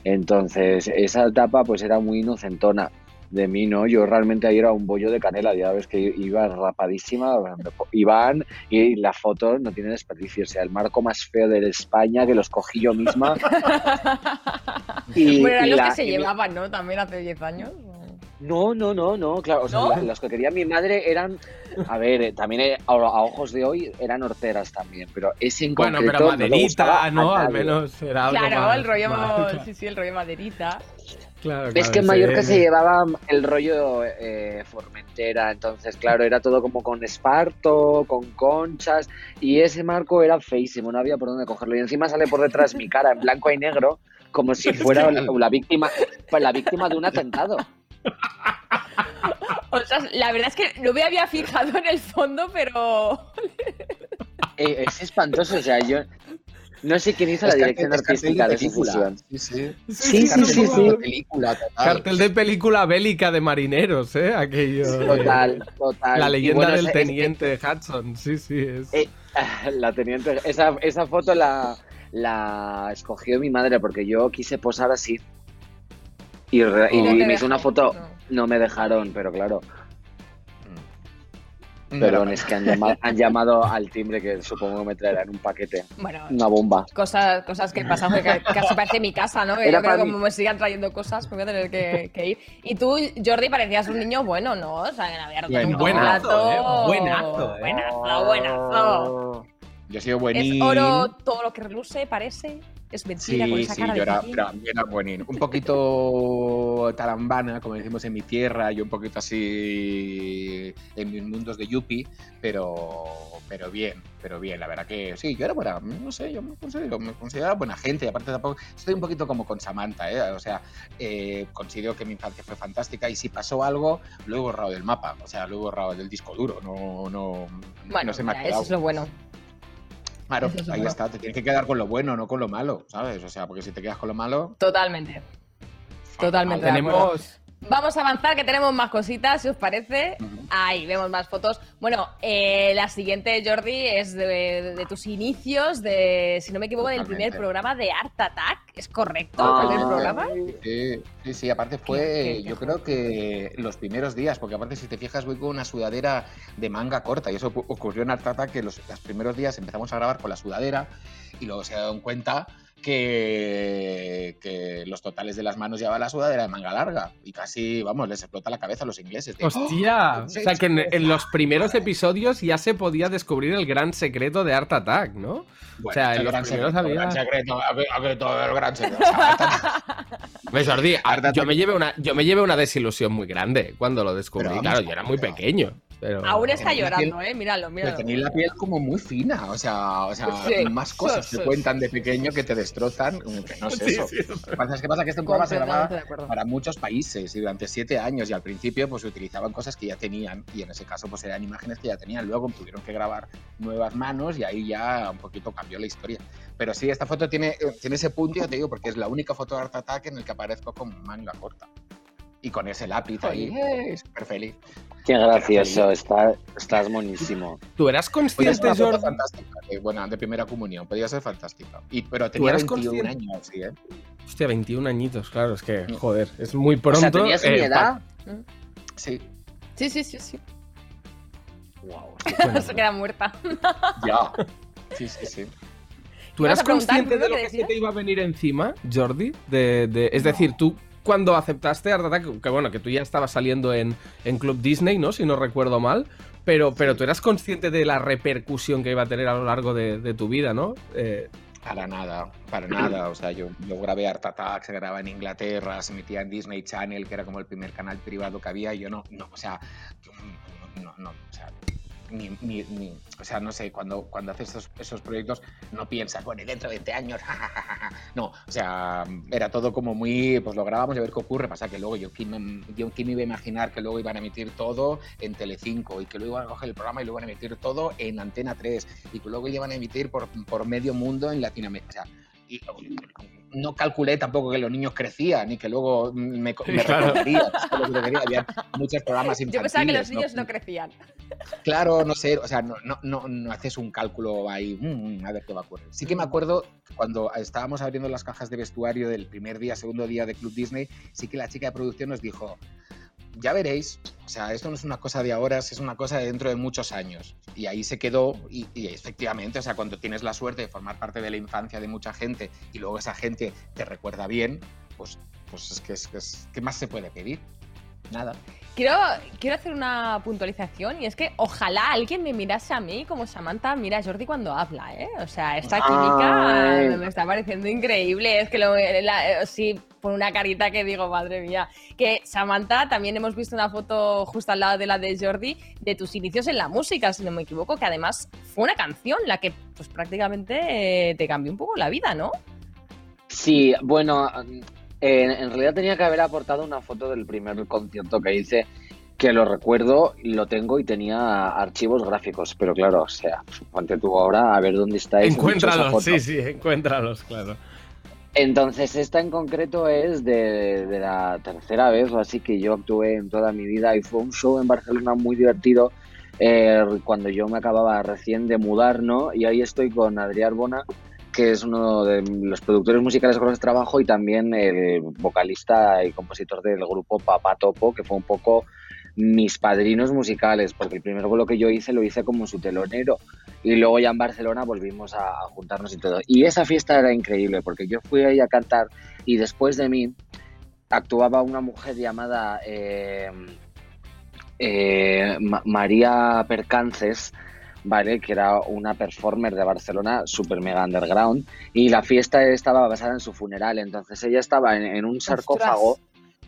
Entonces, esa etapa pues era muy inocentona de mí, ¿no? Yo realmente ahí era un bollo de canela, ya ves que iba rapadísima, Iván, y la foto no tiene desperdicio, o sea, el marco más feo de España que los cogí yo misma. Y- bueno, eran y los la- que se llevaban, ¿no? También hace 10 años. No, no, no, no, claro, o sea, ¿No? la- los que quería mi madre eran, a ver, eh, también eh, a, a ojos de hoy eran horteras también, pero ese en Bueno, concreto pero no le maderita, a ¿no? Al menos era algo Claro, más- el rollo, más- sí, sí, el rollo maderita. Claro, Es claro, que en Mallorca se llevaba el rollo eh, Formentera, entonces, claro, era todo como con esparto, con conchas, y ese marco era feísimo, no había por dónde cogerlo. Y encima sale por detrás mi cara en blanco y negro, como si fuera la, la víctima, pues, la víctima de un atentado. O sea, la verdad es que no me había fijado en el fondo, pero. Eh, es espantoso, o sea, yo no sé quién hizo la Es dirección artística de esa película. fusión. Sí, sí. Sí, sí, Cartel sí, de película, total. Cartel de película bélica de marineros, ¿eh? Aquello. de- Total, total. La leyenda bueno, del es- teniente Hudson, sí, sí. Es... Eh, La teniente, esa, esa foto la, la escogió mi madre porque yo quise posar así. Y, re- y Y no te me hizo una foto, no. no me dejaron, pero claro, perdón, no, es que han llamado, han llamado al timbre que supongo que me traerán un paquete, Bueno, una bomba. cosas, cosas que pasan, que casi parece mi casa, ¿no? Que Era yo creo que como me sigan trayendo cosas, me voy a tener que, que ir. Y tú, Jordi, parecías un niño bueno, ¿no? O sea, que no había roto Bueno, buenazo, plato. ¿eh? Buenazo, ¿eh? Buenazo, buenazo. Yo he sido Es buenín. oro todo lo que reluce, parece. Es mentira con Sí, esa sí, cara yo era, piquín. era- yo era buenín. Un poquito talambana, como decimos en mi tierra, y un poquito así en mis mundos de Yuppie, pero, pero bien, pero bien. La verdad que sí, yo era buena, no sé, yo me considero, me considero buena gente, y aparte tampoco, estoy un poquito como con Samantha, ¿eh? o sea, eh, considero que mi infancia fue fantástica y si pasó algo, lo he borrado del mapa, o sea, lo he borrado del disco duro, no, no, Bueno, no se me ha quedado. eso es lo bueno. Claro, es ahí está, te tienes que quedar con lo bueno, no con lo malo, ¿sabes? O sea, porque si te quedas con lo malo, Totalmente. Totalmente. Tenemos. Vamos a avanzar, que tenemos más cositas, si os parece. Ujú. Ahí vemos más fotos. Bueno, eh, la siguiente, Jordi, es de, de tus inicios, de, si no me equivoco, del primer programa de Art Attack. ¿Es correcto? Ah. ¿El primer programa? Sí, sí, sí, aparte fue, Qué- qué- yo creo que los primeros días, porque aparte si te fijas voy con una sudadera de manga corta y eso ocurrió en Artata que los, los primeros días empezamos a grabar con la sudadera y luego se dieron cuenta que, que los totales de las manos llevaba la sudadera de manga larga y casi, vamos, les explota la cabeza a los ingleses. ¡Hostia! ¡Oh! O sea que en, en los primeros episodios ya se podía descubrir el gran secreto de Art Attack, ¿no? Bueno, o sea, el en los primeros secreto, el había- gran secreto, el gran secreto. Artata- Ves, Jordi, yo me llevé una, yo me llevé una desilusión muy grande cuando lo descubrí. Pero claro, yo era muy pequeño. Pero... Aún está llorando, ¿eh? Míralo, Pero míralo. tenéis la piel como muy fina, o sea, o sea Sí, más cosas sí, te sí, cuentan de pequeño que te destrozan, que no es Sí, eso. sí. Lo que pasa es que pasa que este programa se grababa para muchos países y durante siete años y al principio pues utilizaban cosas que ya tenían y en ese caso pues eran imágenes que ya tenían, luego tuvieron que grabar nuevas manos y ahí ya un poquito cambió la historia. Pero sí, esta foto tiene, tiene ese punto, ya te digo, porque es la única foto de Art Attack en el que aparezco con manga corta. Y con ese lápiz ahí, eh, súper feliz. Qué gracioso, está, estás monísimo. ¿Tú eras consciente, foto Jordi? fantástica, bueno, de primera comunión, podía ser fantástica. Y, pero ¿Tú tenía eras 21 consciente? años, sí, ¿eh? Hostia, 21 años, claro, es que, joder, es muy pronto. O sea, ¿tenías mi eh, edad? Sí. Sí, sí, sí, sí. Wow. Se queda muerta. Ya. Sí, sí, sí. ¿Tú eras consciente de lo ¿qué que se te iba a venir encima, Jordi? De, de- es decir, tú cuando aceptaste Art Attack, que bueno, que tú ya estabas saliendo en, en Club Disney, ¿no? Si no recuerdo mal. Pero, pero tú eras consciente de la repercusión que iba a tener a lo largo de, de tu vida, ¿no? Eh, Para nada, para nada. O sea, yo, yo grabé Art Attack, se grababa en Inglaterra, se emitía en Disney Channel, que era como el primer canal privado que había. y Yo no, no, o sea, no, no, o sea, o sea, no sé, cuando, cuando haces esos, esos proyectos no piensas, bueno, y dentro de 20 años, no, o sea, era todo como muy, pues lo grabamos a ver qué ocurre, pasa que luego yo quién, yo quién iba a imaginar que luego iban a emitir todo en Telecinco y que luego iban a coger el programa y luego iban a emitir todo en Antena 3 y que luego iban a emitir por, por medio mundo en Latinoamérica. O sea, y no calculé tampoco que los niños crecían y que luego me, me Claro. Había muchos programas infantiles. Yo pensaba que los niños no crecían. Claro, no sé, o sea, no, no, no, no haces un cálculo ahí, mm, a ver qué va a ocurrir. Sí que me acuerdo cuando estábamos abriendo las cajas de vestuario del primer día, segundo día de Club Disney, sí que la chica de producción nos dijo, ya veréis, o sea, esto no es una cosa de ahora, es una cosa de dentro de muchos años. Y ahí se quedó, y, efectivamente, o sea, cuando tienes la suerte de formar parte de la infancia de mucha gente y luego esa gente te recuerda bien, pues, pues es que es, es- ¿qué más se puede pedir? Nada. Quiero, quiero hacer una puntualización y es que ojalá alguien me mirase a mí como Samantha mira a Jordi cuando habla, ¿eh? O sea, esta química Ay. me está pareciendo increíble. Es que lo, la- sí, por una carita que digo, madre mía. Que Samantha, también hemos visto una foto justo al lado de la de Jordi de tus inicios en la música, si no me equivoco, que además fue una canción la que pues prácticamente eh, te cambió un poco la vida, ¿no? Sí, bueno, en, en realidad tenía que haber aportado una foto del primer concierto que hice, que lo recuerdo, lo tengo y tenía archivos gráficos, pero claro, o sea, ponte tú ahora a ver dónde está encuéntralos, sí, sí, encuéntralos, claro. Entonces, esta en concreto es de, de la tercera vez o así que yo actué en toda mi vida y fue un show en Barcelona muy divertido eh, cuando yo me acababa recién de mudar, ¿no? Y ahí estoy con Adrián Bona, que es uno de los productores musicales con los que trabajo y también el vocalista y compositor del grupo Papá Topo, que fue un poco mis padrinos musicales, porque el primer vuelo que yo hice lo hice como su telonero y luego ya en Barcelona volvimos a, juntarnos y todo. Y esa fiesta era increíble porque yo fui ahí a cantar y después de mí actuaba una mujer llamada eh, eh, Ma- María Percances, ¿vale? Que era una performer de Barcelona super mega underground y la fiesta estaba basada en su funeral. Entonces ella estaba en, en un sarcófago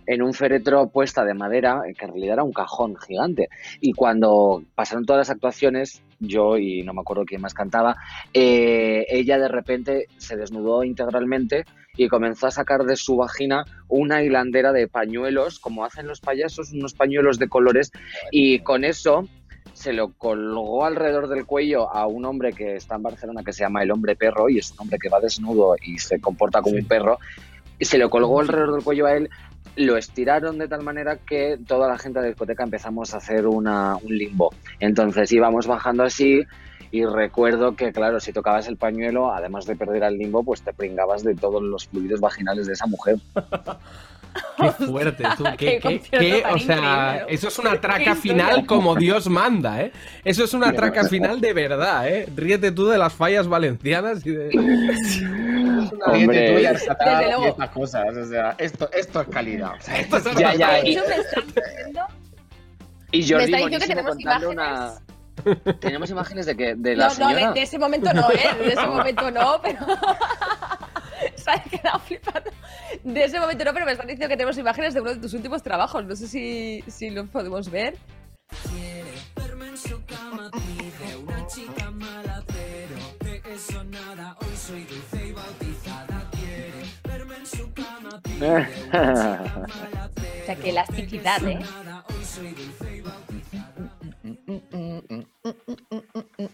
en un féretro puesta de madera, que en realidad era un cajón gigante. Y cuando pasaron todas las actuaciones, yo y no me acuerdo quién más cantaba, eh, ella de repente se desnudó integralmente y comenzó a sacar de su vagina una hilandera de pañuelos, como hacen los payasos, unos pañuelos de colores, y con eso se lo colgó alrededor del cuello a un hombre que está en Barcelona que se llama el hombre perro y es un hombre que va desnudo y se comporta como un perro y se lo colgó alrededor del cuello a él lo estiraron de tal manera que toda la gente de la discoteca empezamos a hacer una, un limbo. Entonces íbamos bajando así y recuerdo que, claro, si tocabas el pañuelo, además de perder al limbo, pues te pringabas de todos los fluidos vaginales de esa mujer. Qué fuerte, tú. Qué Qué, qué- o sea, eso es una traca final como Dios manda, ¿eh? Eso es una traca final de verdad, ¿eh? Ríete tú de las fallas valencianas y de. Hombre. Ríete tú y estas cosas, o sea, esto, esto es calidad. O sea, esto es Ya, ya, De y- me está diciendo- Jordi, que tenemos imágenes. una... Tenemos imágenes de que de la No, no, señora... de, de ese momento no, ¿eh? De ese momento no, pero. Se ha quedado flipando. De ese momento no, pero me están diciendo que tenemos imágenes de uno de tus últimos trabajos. No sé si, si lo podemos ver. O sea, qué elasticidad, ¿eh?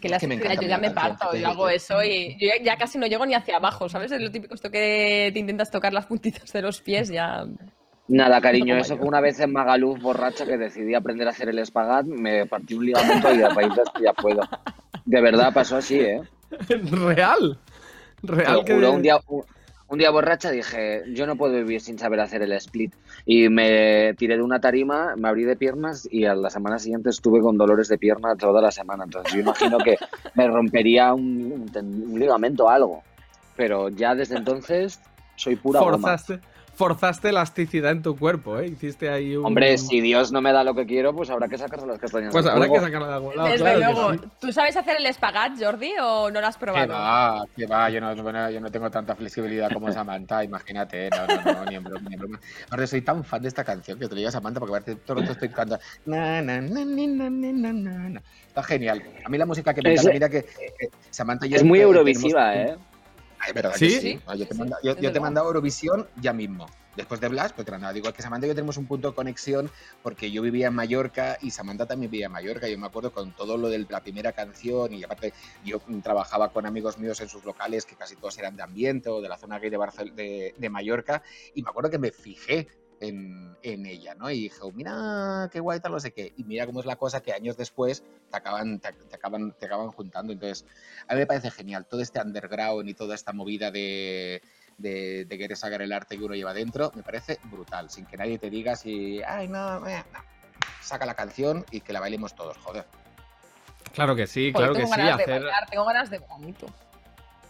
Que la Es que me yo ya me parto, te yo hago eso y yo ya, ya casi no llego ni hacia abajo, ¿sabes? Es lo típico esto que te intentas tocar las puntitas de los pies, ya Nada, cariño, eso que una vez en Magaluf, borracha, que decidí aprender a hacer el espagat, me partí un ligamento y a raíz de ya puedo. De verdad pasó así, ¿eh? Real. Te Real lo que. juro, un día, un, día borracha dije, yo no puedo vivir sin saber hacer el split. Y me tiré de una tarima, me abrí de piernas y a la semana siguiente estuve con dolores de pierna toda la semana. Entonces yo imagino que me rompería un, un ten- un ligamento o algo. Pero ya desde entonces soy pura goma. Forzaste, elasticidad en tu cuerpo, ¿eh? Hiciste ahí un. Hombre, si Dios no me da lo que quiero, pues habrá que sacarse las castañas. Pues habrá que fuego. sacarla de algún lado. Desde claro que luego. sí. ¿Tú sabes hacer el espagat, Jordi, o no lo has Que probado? va, que va, yo no, no- yo no tengo tanta flexibilidad como Samantha, imagínate, eh, no, no, no, ni en broma, ni en broma. Aparte, soy tan fan de esta canción que te lo digo a Samantha porque aparte todo el rato estoy cantando. na, na, na, ni, na, ni, na, na, na. Está genial. A mí la música que me encanta, mira que, que Samantha y yo Es muy eurovisiva, tenemos- ¿eh? Ay, verdad ¿Sí? que sí. Yo te he manda- yo- yo te he mandado Eurovisión ya mismo. Después de Blas, pues he mandado. Igual que Samantha y yo tenemos un punto de conexión porque yo vivía en Mallorca y Samantha también vivía en Mallorca. Yo me acuerdo con todo lo de la primera canción y aparte yo trabajaba con amigos míos en sus locales que casi todos eran de ambiente o de la zona gay de, Barcel- de, de Mallorca y me acuerdo que me fijé en, en ella, ¿no? Y dije, "Oh, mira qué guay tal, no sé qué. Y mira cómo es la cosa que años después te acaban, te, te acaban, te acaban juntando. Entonces, a mí me parece genial todo este underground y toda esta movida de, de, de querer sacar el arte que uno lleva dentro, me parece brutal, sin que nadie te diga si, ay, no, eh, no. Saca la canción y que la bailemos todos, joder. Claro que sí, claro que tengo sí. ganas de Hacer... bailar, tengo ganas de vómito.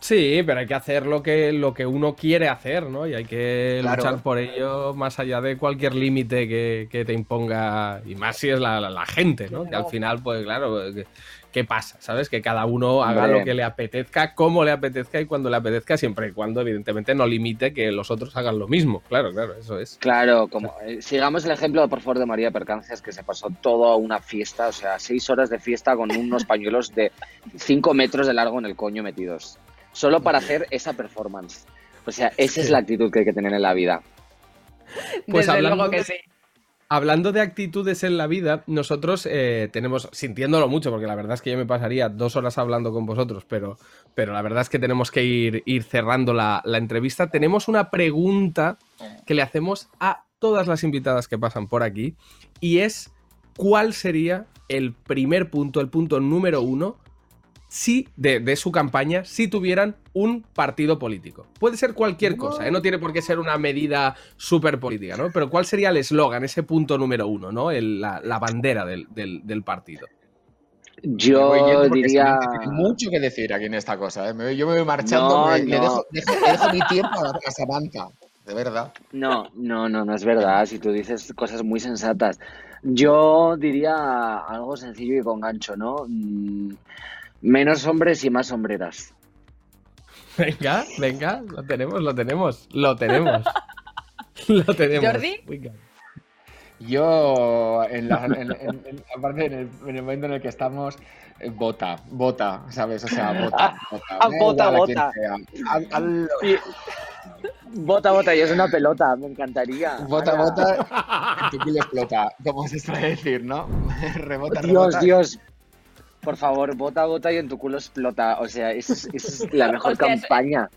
Sí, pero hay que hacer lo que, lo que uno quiere hacer, ¿no? Y hay que Claro. luchar por ello más allá de cualquier límite que, que te imponga, y más si es la, la- la gente, ¿no? Que al final, pues claro, ¿qué, qué pasa? ¿Sabes? Que cada uno haga Vale. lo que le apetezca, como le apetezca y cuando le apetezca, siempre y cuando, evidentemente, no limite que los otros hagan lo mismo. Claro, claro, eso es. Claro, como eh, sigamos el ejemplo, por favor, de María Percancias, que se pasó toda una fiesta, o sea, seis horas de fiesta con unos pañuelos de cinco metros de largo en el coño metidos, solo para hacer esa performance. O sea, esa es la actitud que hay que tener en la vida. Pues Desde hablando luego que de- sí. Hablando de actitudes en la vida, nosotros eh, tenemos, sintiéndolo mucho, porque la verdad es que yo me pasaría dos horas hablando con vosotros, pero, pero la verdad es que tenemos que ir, ir cerrando la, la entrevista. Tenemos una pregunta que le hacemos a todas las invitadas que pasan por aquí y es ¿cuál sería el primer punto, el punto número uno si, de, de su campaña si tuvieran un partido político. Puede ser cualquier cosa, ¿eh? no tiene por qué ser una medida súper política, ¿no? Pero ¿cuál sería el eslogan, ese punto número uno, ¿no? El- la, la bandera del, del- del partido. Yo diría... Mucho que decir aquí en esta cosa. ¿eh? Yo me voy marchando, No, me- le, dejo, dejo- le dejo mi tiempo a, a Samantha, de verdad. No, no, no, no es verdad. Si tú dices cosas muy sensatas. Yo diría algo sencillo y con gancho, ¿no? Menos hombres y más sombreras. Venga, venga, lo tenemos, lo tenemos, lo tenemos. Lo tenemos. Jordi. Venga. Yo, en la, en- en- en- aparte, en el, en el momento en el que estamos, eh, vota, vota, ¿sabes? O sea, vota, vota. ah, vota, igual a quién vota. sea. Al- al- Bota, bota, y es una pelota, me encantaría. Vota, en tu culo explota, como se suele decir, ¿no? Rebota, Dios, rebota. Dios. Por favor, bota, bota y en tu culo explota. O sea, esa es, la mejor campaña.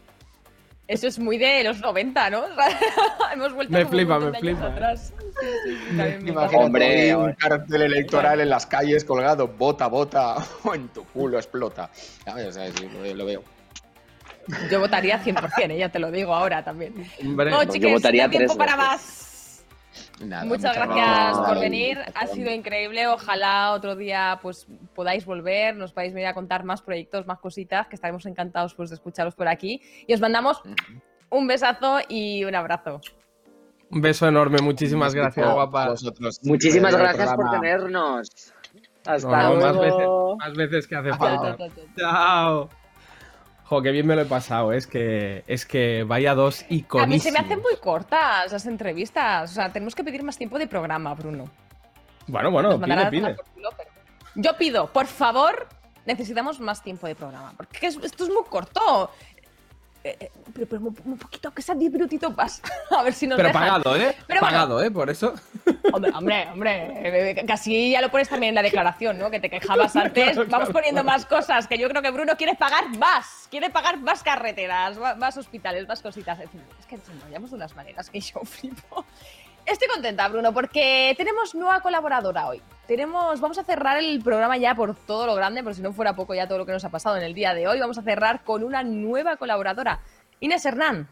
Eso es muy de los 90, ¿no? Hemos vuelto Me flipa, me flipa. atrás. Sí, sí, sí, también me Imagínate encanta. Hombre, ahí un cartel electoral en las calles colgado, vota, vota, o en tu culo explota. ¿Sabes? O sea, sí, lo- veo. Yo votaría 100%, eh, ya te lo digo ahora también. Hombre, No, yo votaría no hay tiempo tres para veces. más. Nada, Muchas muchas gracias por venir, ha sido increíble. Ojalá otro día pues podáis volver, nos podáis venir a contar más proyectos, más cositas, que estaremos encantados pues, de escucharos por aquí. Y os mandamos un besazo y un abrazo. un beso enorme, muchísimas gracias, A guapa. vosotros. Muchísimas gracias por tenernos. Hasta No, no, más veces, luego. más veces que hace Chao, falta. chao, chao. Chao. Jo, qué bien me lo he pasado. Es que, es que vaya dos A mí iconísimos. se me hacen muy cortas las entrevistas. O sea, tenemos que pedir más tiempo de programa, Bruno. Bueno, bueno, pide, pide. culo, pero- Yo pido, por favor, necesitamos más tiempo de programa. Porque es- esto es muy corto. Eh, eh, pero, pero muy poquito, que sean 10 minutitos más. A ver si nos Pero dejan. pagado, ¿eh? Pero bueno. pagado, ¿eh? Por eso. Hombre, hombre, hombre. eh, Casi ya lo pones también en la declaración, ¿no? Que te quejabas antes. Claro, Vamos claro, poniendo claro. más cosas. Que yo creo que Bruno quiere pagar más. Quiere pagar más carreteras, más hospitales, más cositas. En fin, es que nos enrollamos de unas maneras que yo flipo. Estoy contenta, Bruno, porque tenemos nueva colaboradora hoy. Tenemos, vamos a cerrar el programa ya por todo lo grande, por si no fuera poco ya todo lo que nos ha pasado en el día de hoy. Vamos a cerrar con una nueva colaboradora, Inés Hernán.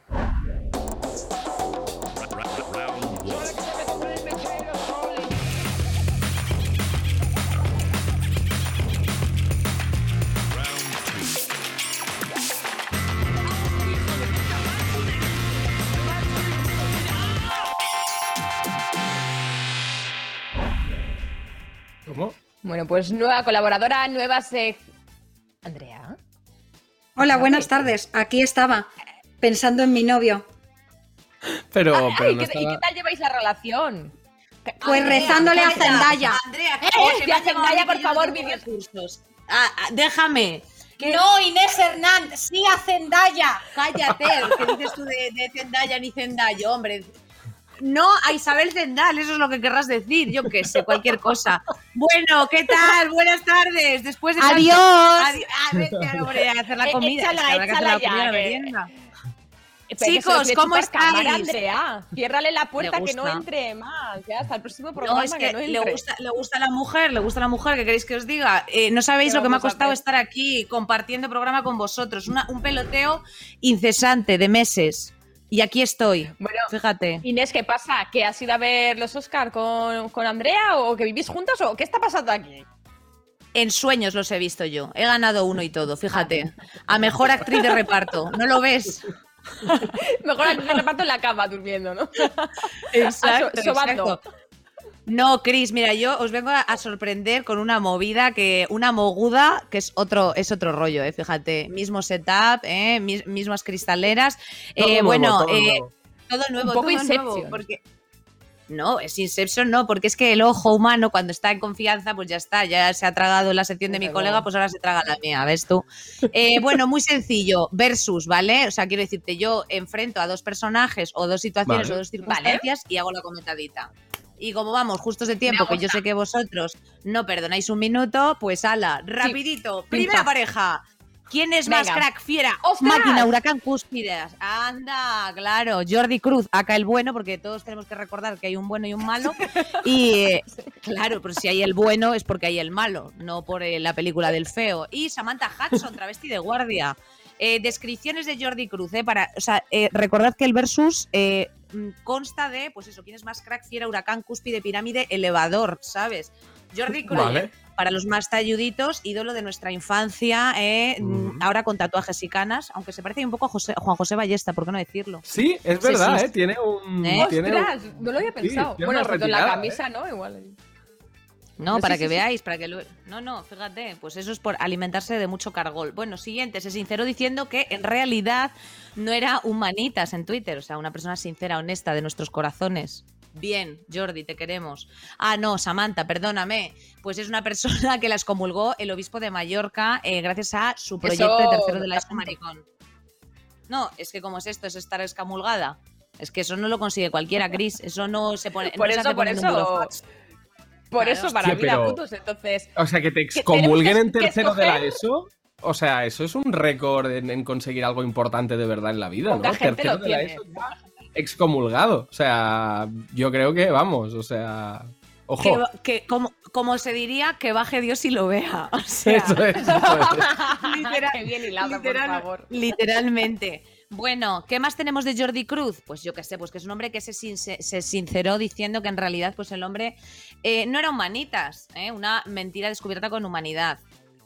¿Cómo? Bueno, pues nueva colaboradora, nueva sec... Andrea. Hola, buenas tardes. Aquí estaba, pensando en mi novio. Pero, Ay, pero ¿y no qué, y estaba- qué tal lleváis la relación? Pues rezándole a Zendaya. Andrea, Eh, que Zendaya, por favor, discursos. Ah, ah, déjame. No, Inés Hernán, sí a Zendaya. Cállate, ¿qué dices tú de, de Zendaya ni Zendaya, hombre? No a Isabel Zendal, eso es lo que querrás decir, yo qué sé, cualquier cosa. Bueno, ¿qué tal? Buenas tardes. Después de tanto- Adiós. Adi- A ver, ya, hombre, a hacer la Eh, comida. échala, es que hacer la comida, ya, la merienda. Chicos, ¿cómo cámara, estáis? Andrea. Ciérrale la puerta que no entre más. Ya, hasta el próximo programa No, es que, no le, gusta, le gusta la mujer, le gusta la mujer, ¿qué queréis que os diga? Eh, no sabéis ¿Qué lo que me ha costado estar aquí compartiendo programa con vosotros. Una- un peloteo incesante de meses. Y aquí estoy. Bueno, Fíjate. Inés, ¿qué pasa? ¿Que has ido a ver los Oscar con, con Andrea o que vivís juntas o qué está pasando aquí? En sueños los he visto yo. He ganado uno y todo, fíjate. A mejor actriz de reparto. ¿No lo ves? Mejor aquí me reparto en la cama durmiendo, ¿no? Exacto, Ah, so- exacto. No, Cris, mira, yo os vengo a, a sorprender con una movida que, una moguda, que es otro, es otro rollo, eh, fíjate. Mismo setup, eh, mis- mismas cristaleras. Todo Eh, nuevo, bueno, todo eh, nuevo. todo nuevo, Un poco todo Inception. nuevo, porque no, es Inception no, porque es que el ojo humano cuando está en confianza, pues ya está, ya se ha tragado la sección de mi colega, pues ahora se traga la mía, ¿ves tú? Eh, bueno, muy sencillo, versus, ¿vale? O sea, quiero decirte, yo enfrento a dos personajes o dos situaciones Vale. o dos circunstancias y hago la comentadita. Y como vamos justos de tiempo, que yo sé que vosotros no perdonáis un minuto, pues ala, rapidito, primera pareja. ¿Quién es más crack fiera? ¡Ostras! Máquina, huracán, cúspides. Anda, claro. Jordi Cruz, acá el bueno, porque todos tenemos que recordar que hay un bueno y un malo. Y eh, claro, pero si hay el bueno es porque hay el malo, no por eh, la película del feo. Y Samantha Hudson, travesti de guardia. Eh, descripciones de Jordi Cruz, ¿eh? Para, o sea, recordad que el versus consta de, pues eso, quién es más crack, fiera, huracán, cúspide, pirámide, elevador, ¿sabes? Jordi Vale. para los más talluditos, ídolo de nuestra infancia, eh, mm, Mm. ahora con tatuajes y canas, aunque se parece un poco a José- Juan José Ballesta, ¿por qué no decirlo? Sí, es verdad, sí, ¿eh? Tiene un. ¿Eh? tiene un- ¡Ostras! No lo había pensado. bueno, en la retirada, camisa, ¿no? Igual. No, para que veáis, para que lo... No, no, fíjate, pues eso es por alimentarse de mucho cargol. Bueno, siguiente, se sinceró diciendo que en realidad no era humanitas en Twitter, o sea, una persona sincera, honesta, de nuestros corazones. Bien, Jordi, te queremos. Ah, no, Samantha, perdóname. Pues es una persona que la excomulgó el obispo de Mallorca eh, gracias a su proyecto de tercero de la ESO maricón. No, es que como es esto, es estar excomulgada. Es que eso no lo consigue cualquiera, Cris. Eso no se pone. Por no se eso, hace por eso. Por Claro. eso, para Hostia, mí da pero- puntos. Entonces, O sea, que te excomulguen en tercero de la ESO. O sea, eso es un récord en, en conseguir algo importante de verdad en la vida, poca ¿no? gente Tercero lo de la. ESO ya excomulgado. O sea, yo creo que vamos, o sea. Ojo. Que, que como, como se diría, que baje Dios y lo vea. O sea, Eso es, eso es. literal- Qué bien hilado, literal- por favor. literalmente. Bueno, ¿qué más tenemos de Jordi Cruz? Pues yo qué sé, pues que es un hombre que se, sin- se sinceró diciendo que en realidad pues el hombre eh, no era humanitas, ¿eh? una mentira descubierta con humanidad.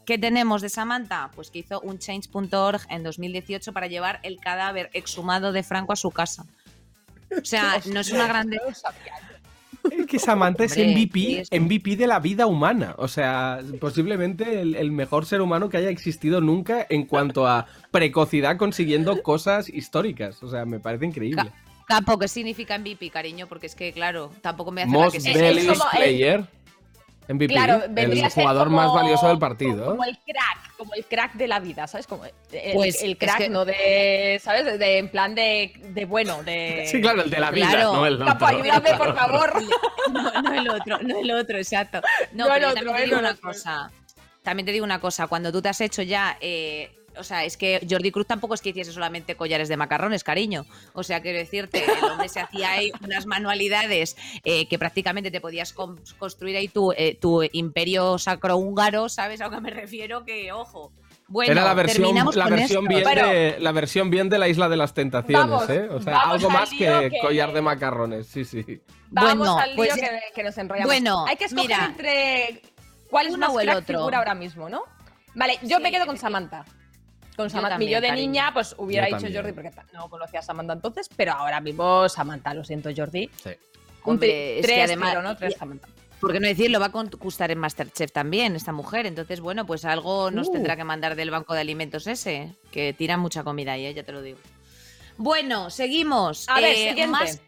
¿Qué tenemos de Samantha? Pues que hizo un change.org en 2018 para llevar el cadáver exhumado de Franco a su casa. O sea, no es una grande... que Samantha es MVP, MVP de la vida humana. O sea, posiblemente el, el mejor ser humano que haya existido nunca en cuanto a precocidad consiguiendo cosas históricas. O sea, me parece increíble. Tampoco, ¿qué significa MVP, cariño? Porque es que, claro, tampoco me hace la Most que player. MVP. Claro, el jugador como- más valioso del partido. Como el crack, como el crack de la vida, ¿sabes? Como el, Pues, el es crack, que- no de, ¿sabes? De, de- en plan de, de bueno, de... Sí, claro, el de la vida, Claro. no el Capo, otro. ayúdame, por favor. No, no el otro, no el otro, exacto. No, No pero el otro, también te eh, digo una otro. cosa. También te digo una cosa, cuando tú te has hecho ya eh, o sea, es que Jordi Cruz tampoco es que hiciese solamente collares de macarrones, cariño. O sea, quiero decirte, el hombre se hacía ahí unas manualidades eh, que prácticamente te podías con- construir ahí tu, eh, tu imperio sacro-húngaro, ¿sabes a lo que me refiero? Que, ojo. Bueno, Era la versión, terminamos la con versión esto. bien Pero- de la versión bien de la isla de las tentaciones, Vamos, ¿eh? O sea, algo al más que, que- collar de macarrones, sí, sí. Vamos Bueno, al lío pues- que, que nos enrollamos. bueno, Hay que escoger mira, entre cuál es uno más o el otro. figura ahora mismo, ¿no? Vale, yo me quedo con sí. Samantha. Con Samantha. también, yo de cariño. niña, pues hubiera Yo dicho también. Jordi porque no conocía a Samantha entonces, pero ahora mismo Samantha, lo siento, Jordi. Sí. Un Hombre, es que tres, además- pero no tres Samantha. ¿Por qué no decirlo? Va a conquistar en Masterchef también, esta mujer. Entonces, bueno, pues algo nos Uh. tendrá que mandar del banco de alimentos ese, que tira mucha comida ahí, ¿eh? ya te lo digo. Bueno, seguimos. A ver, Eh, siguiente. más-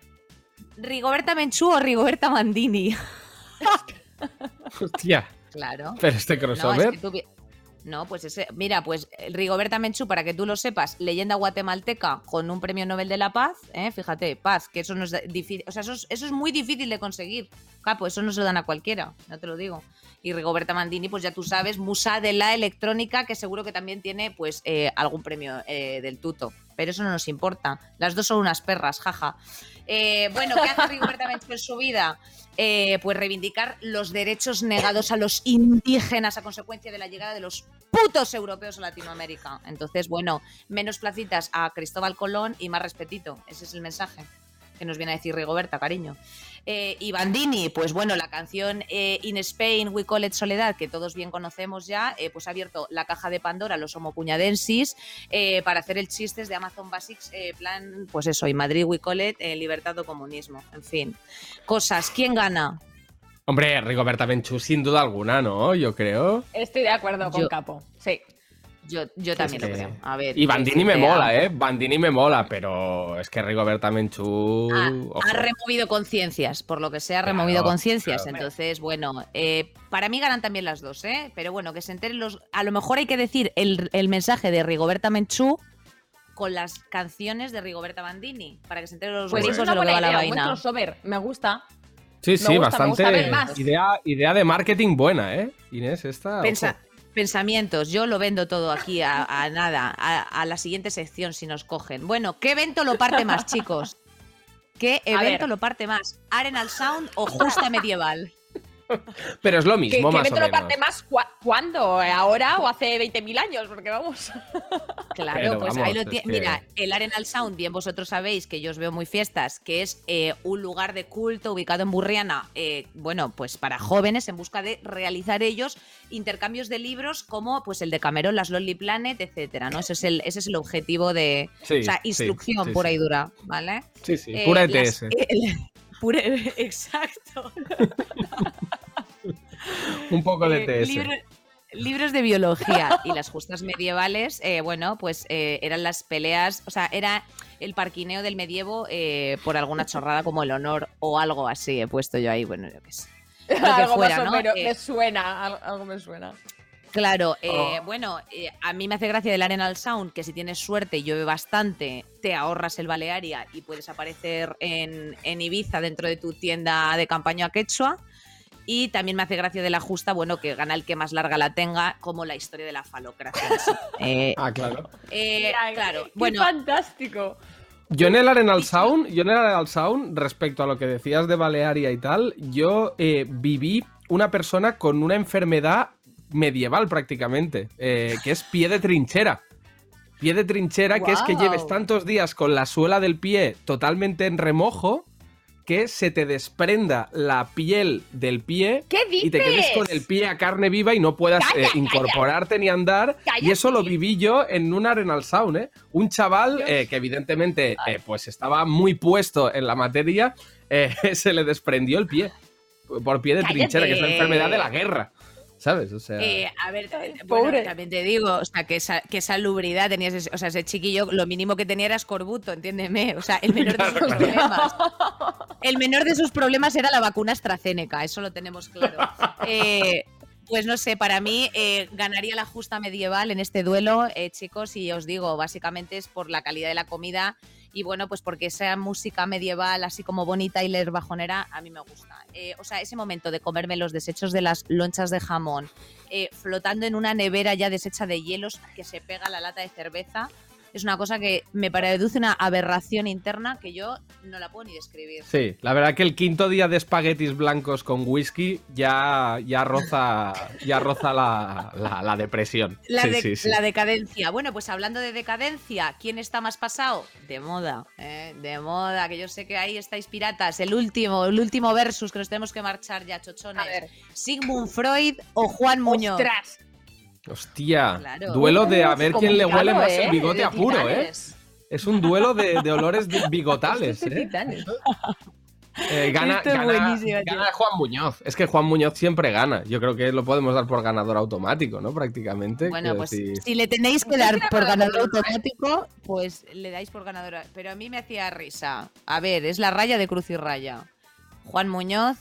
¿Rigoberta Menchú o Rigoberta Mandini? Hostia, Claro. pero este No, crossover. es que tú vi- No, pues ese, mira, pues eh, Rigoberta Menchú, para que tú lo sepas, leyenda guatemalteca con un premio Nobel de la Paz, ¿eh? fíjate, paz, que eso no es difícil, o sea, eso es, eso es muy difícil de conseguir. Capo, eso no se lo dan a cualquiera, no te lo digo. Y Rigoberta Mandini, pues ya tú sabes, musa de la electrónica, que seguro que también tiene pues eh, algún premio eh, del tuto. Pero eso no nos importa. Las dos son unas perras, jaja. Eh, bueno, ¿qué hace Rigoberta en su vida? Eh, pues reivindicar los derechos negados a los indígenas a consecuencia de la llegada de los putos europeos a Latinoamérica. Entonces, bueno, menos placitas a Cristóbal Colón y más respetito. Ese es el mensaje que nos viene a decir Rigoberta, cariño. Eh, y Bandini, pues bueno, la canción eh, In Spain We Call It Soledad, que todos bien conocemos ya, eh, pues ha abierto la caja de Pandora a los homocuñadensis eh, para hacer el chistes de Amazon Basics, eh, plan, pues eso, y Madrid We Call It, eh, libertad o comunismo, en fin. Cosas, ¿quién gana? Hombre, Rigoberta Menchú, sin duda alguna, ¿no? Yo creo. Estoy de acuerdo con Yo- Capo. Sí. Yo, yo también Es lo que- creo. A ver, Y Bandini me decirte, mola, ha- ¿eh? Bandini me mola, pero es que Rigoberta Menchú. Ha, removido conciencias, por lo que sea, ha Claro, removido conciencias. claro. Entonces, bueno, eh, para mí ganan también las dos, ¿eh? Pero bueno, que se enteren los. A lo mejor hay que decir el, el mensaje de Rigoberta Menchú con las canciones de Rigoberta Bandini, para que se enteren los Pues es gringos una de lo que buena va la buen vaina. crossover. Me gusta. Sí, me sí, gusta, me bastante. Idea, idea de marketing buena, ¿eh? Inés, esta. Pensa- ojo. Pensamientos, yo lo vendo todo aquí a, a nada, a, a la siguiente sección si nos cogen. Bueno, ¿qué evento lo parte más, chicos? ¿Qué evento lo parte más? ¿Arenal Sound o Justa Medieval? Pero es lo ¿Qué, mismo, qué más o menos. parte más? ¿Cuá- ¿Cuándo? ¿Ahora o hace 20.000 años? Porque vamos. Claro, Pero pues vamos, ahí lo tiene. que- Mira, el Arenal Sound, bien vosotros sabéis que yo os veo muy fiestas, que es eh, un lugar de culto ubicado en Burriana, eh, bueno, pues para jóvenes en busca de realizar ellos intercambios de libros como pues el de Cameron, las Lonely Planet, etcétera, ¿no? Ese es el, ese es el objetivo de, Sí, o sea, instrucción sí, pura sí. y dura, ¿vale? Sí, sí, Eh, pura las- ETS. el- pura- exacto. Un poco de Eh, libro- libros de biología y las justas medievales, eh, bueno, pues eh, eran las peleas, o sea, era el parquineo del medievo eh, por alguna chorrada como el honor o algo así, he puesto yo ahí, bueno, yo qué sé. Lo que algo fuera, más o ¿no? menos. Eh, Me suena. al- Algo me suena. Claro, eh, Oh. bueno, eh, a mí me hace gracia del Arenal Sound que si tienes suerte y llueve bastante, te ahorras el Balearia y puedes aparecer en, en Ibiza dentro de tu tienda de campaña quechua. Y también me hace gracia de la justa, bueno, que gana el que más larga la tenga, como la historia de la falocracia. Eh, Ah, claro. eh, Mira, claro, qué bueno, fantástico. Yo en el Arenal Sound, yo en el Arenal Sound, respecto a lo que decías de Balearia y tal, yo eh, viví una persona con una enfermedad medieval prácticamente, eh, que es pie de trinchera. Pie de trinchera, que es que lleves tantos días con la suela del pie totalmente en remojo que se te desprenda la piel del pie ¿Qué dices? y te quedes con el pie a carne viva y no puedas Calla, eh, calla. incorporarte ni andar. Y eso lo viví yo en un Arenal Sound, ¿eh? Un chaval eh, que evidentemente eh, pues estaba muy puesto en la materia, se le desprendió el pie. Por pie de trinchera, que es la enfermedad de la guerra. ¿Sabes? O sea... Eh, a ver, Ay, bueno, pobre. también te digo, o sea, que, esa, que salubridad tenías, ese- o sea, ese chiquillo, lo mínimo que tenía era escorbuto, entiéndeme, o sea, el menor de sus problemas. El menor de sus problemas era la vacuna AstraZeneca, eso lo tenemos claro. Eh, Pues no sé, para mí eh, ganaría la justa medieval en este duelo, eh, chicos, y os digo, básicamente es por la calidad de la comida y bueno, pues porque esa música medieval así como bonita y leer bajonera, a mí me gusta. Eh, o sea, ese momento de comerme los desechos de las lonchas de jamón, eh, flotando en una nevera ya deshecha de hielos que se pega la lata de cerveza, es una cosa que me produce una aberración interna que yo no la puedo ni describir. Sí, la verdad que el quinto día de espaguetis blancos con whisky ya, ya roza, ya roza la, la- la depresión. La, Sí, de- sí, sí. la decadencia. Bueno, pues hablando de decadencia, ¿quién está más pasado? De moda, ¿eh? de moda, que yo sé que ahí estáis piratas. El último, el último versus que nos tenemos que marchar ya, chochones. Sigmund Freud o Juan Muñoz. ¡Ostras! Hostia, Claro. duelo de a ver quién le huele más ¿eh? el bigote De a puro, ¿eh? Es un duelo de, de olores de- bigotales, ¿eh? Eh, gana, Esto es gana- gana Juan Muñoz. Es que Juan Muñoz siempre gana. Yo creo que lo podemos dar por ganador automático, ¿no? Prácticamente. Bueno, pues decir- si le tenéis que dar por ganador ¿eh? automático, pues le dais por ganadora. Pero a mí me hacía risa. A ver, es la raya de Cruz y Raya. Juan Muñoz,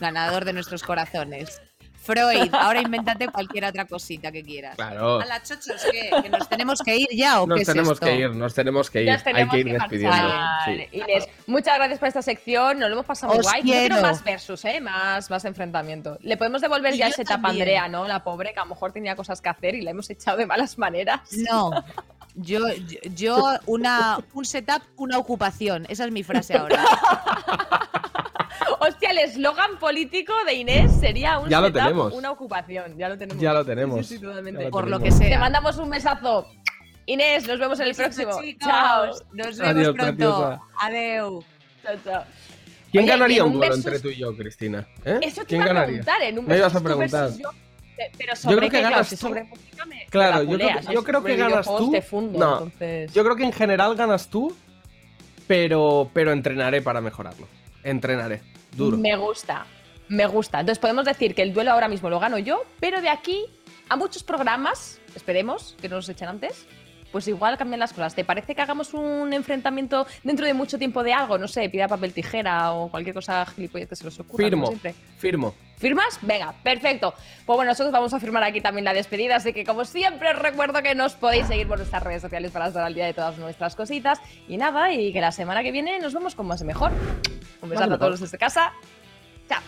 ganador de nuestros corazones. Freud, ahora invéntate cualquier otra cosita que quieras. Claro. A la chochos, ¿qué? ¿Que nos tenemos que ir ya o Nos qué es tenemos esto? que ir, nos tenemos que ir. Hay que ir despidiendo. sí. Inés, muchas gracias por esta sección. Nos lo hemos pasado muy Os guay. Yo quiero más versus, ¿eh? Más, más enfrentamiento. Le podemos devolver Y ya yo ese tapa a también. Andrea, ¿no? La pobre, que a lo mejor tenía cosas que hacer y la hemos echado de malas maneras. No. Yo, yo, yo una, un setup, una ocupación. Esa es mi frase ahora. Hostia, el eslogan político de Inés sería un Ya lo setup, tenemos. una ocupación. Ya lo tenemos. Ya lo tenemos. Sí, sí, totalmente. Ya lo Por lo que Te sea. mandamos un besazo. Inés, nos vemos en el próximo. Chao. Nos vemos Adiós, pronto. Adeu. Chao, chao. ¿Quién Oye, ganaría un duelo versus- entre tú y yo, Cristina? ¿Eh? Eso te ¿Quién iba a ganaría? preguntar en un Me ibas a preguntar. yo. Pe- Pero sobre creo que ganas tú. sobre música me Claro, me yo creo, yo que ganas tú. fundo, no, entonces- yo creo que en general ganas tú, pero, pero entrenaré para mejorarlo. Entrenaré, duro. Me gusta, me gusta. Entonces podemos decir que el duelo ahora mismo lo gano yo, pero de aquí a muchos programas, esperemos que no nos echen antes, pues igual cambian las cosas. ¿Te parece que hagamos un enfrentamiento dentro de mucho tiempo de algo? No sé, pida papel tijera o cualquier cosa gilipollez que se nos ocurra. Firmo, como firmo. ¿Firmas? Venga, perfecto. Pues bueno, nosotros vamos a firmar aquí también la despedida, así que como siempre os recuerdo que nos podéis seguir por nuestras redes sociales para estar al día de todas nuestras cositas. Y nada, y que la semana que viene nos vemos con más y mejor. Un besazo a todos desde casa. Chao.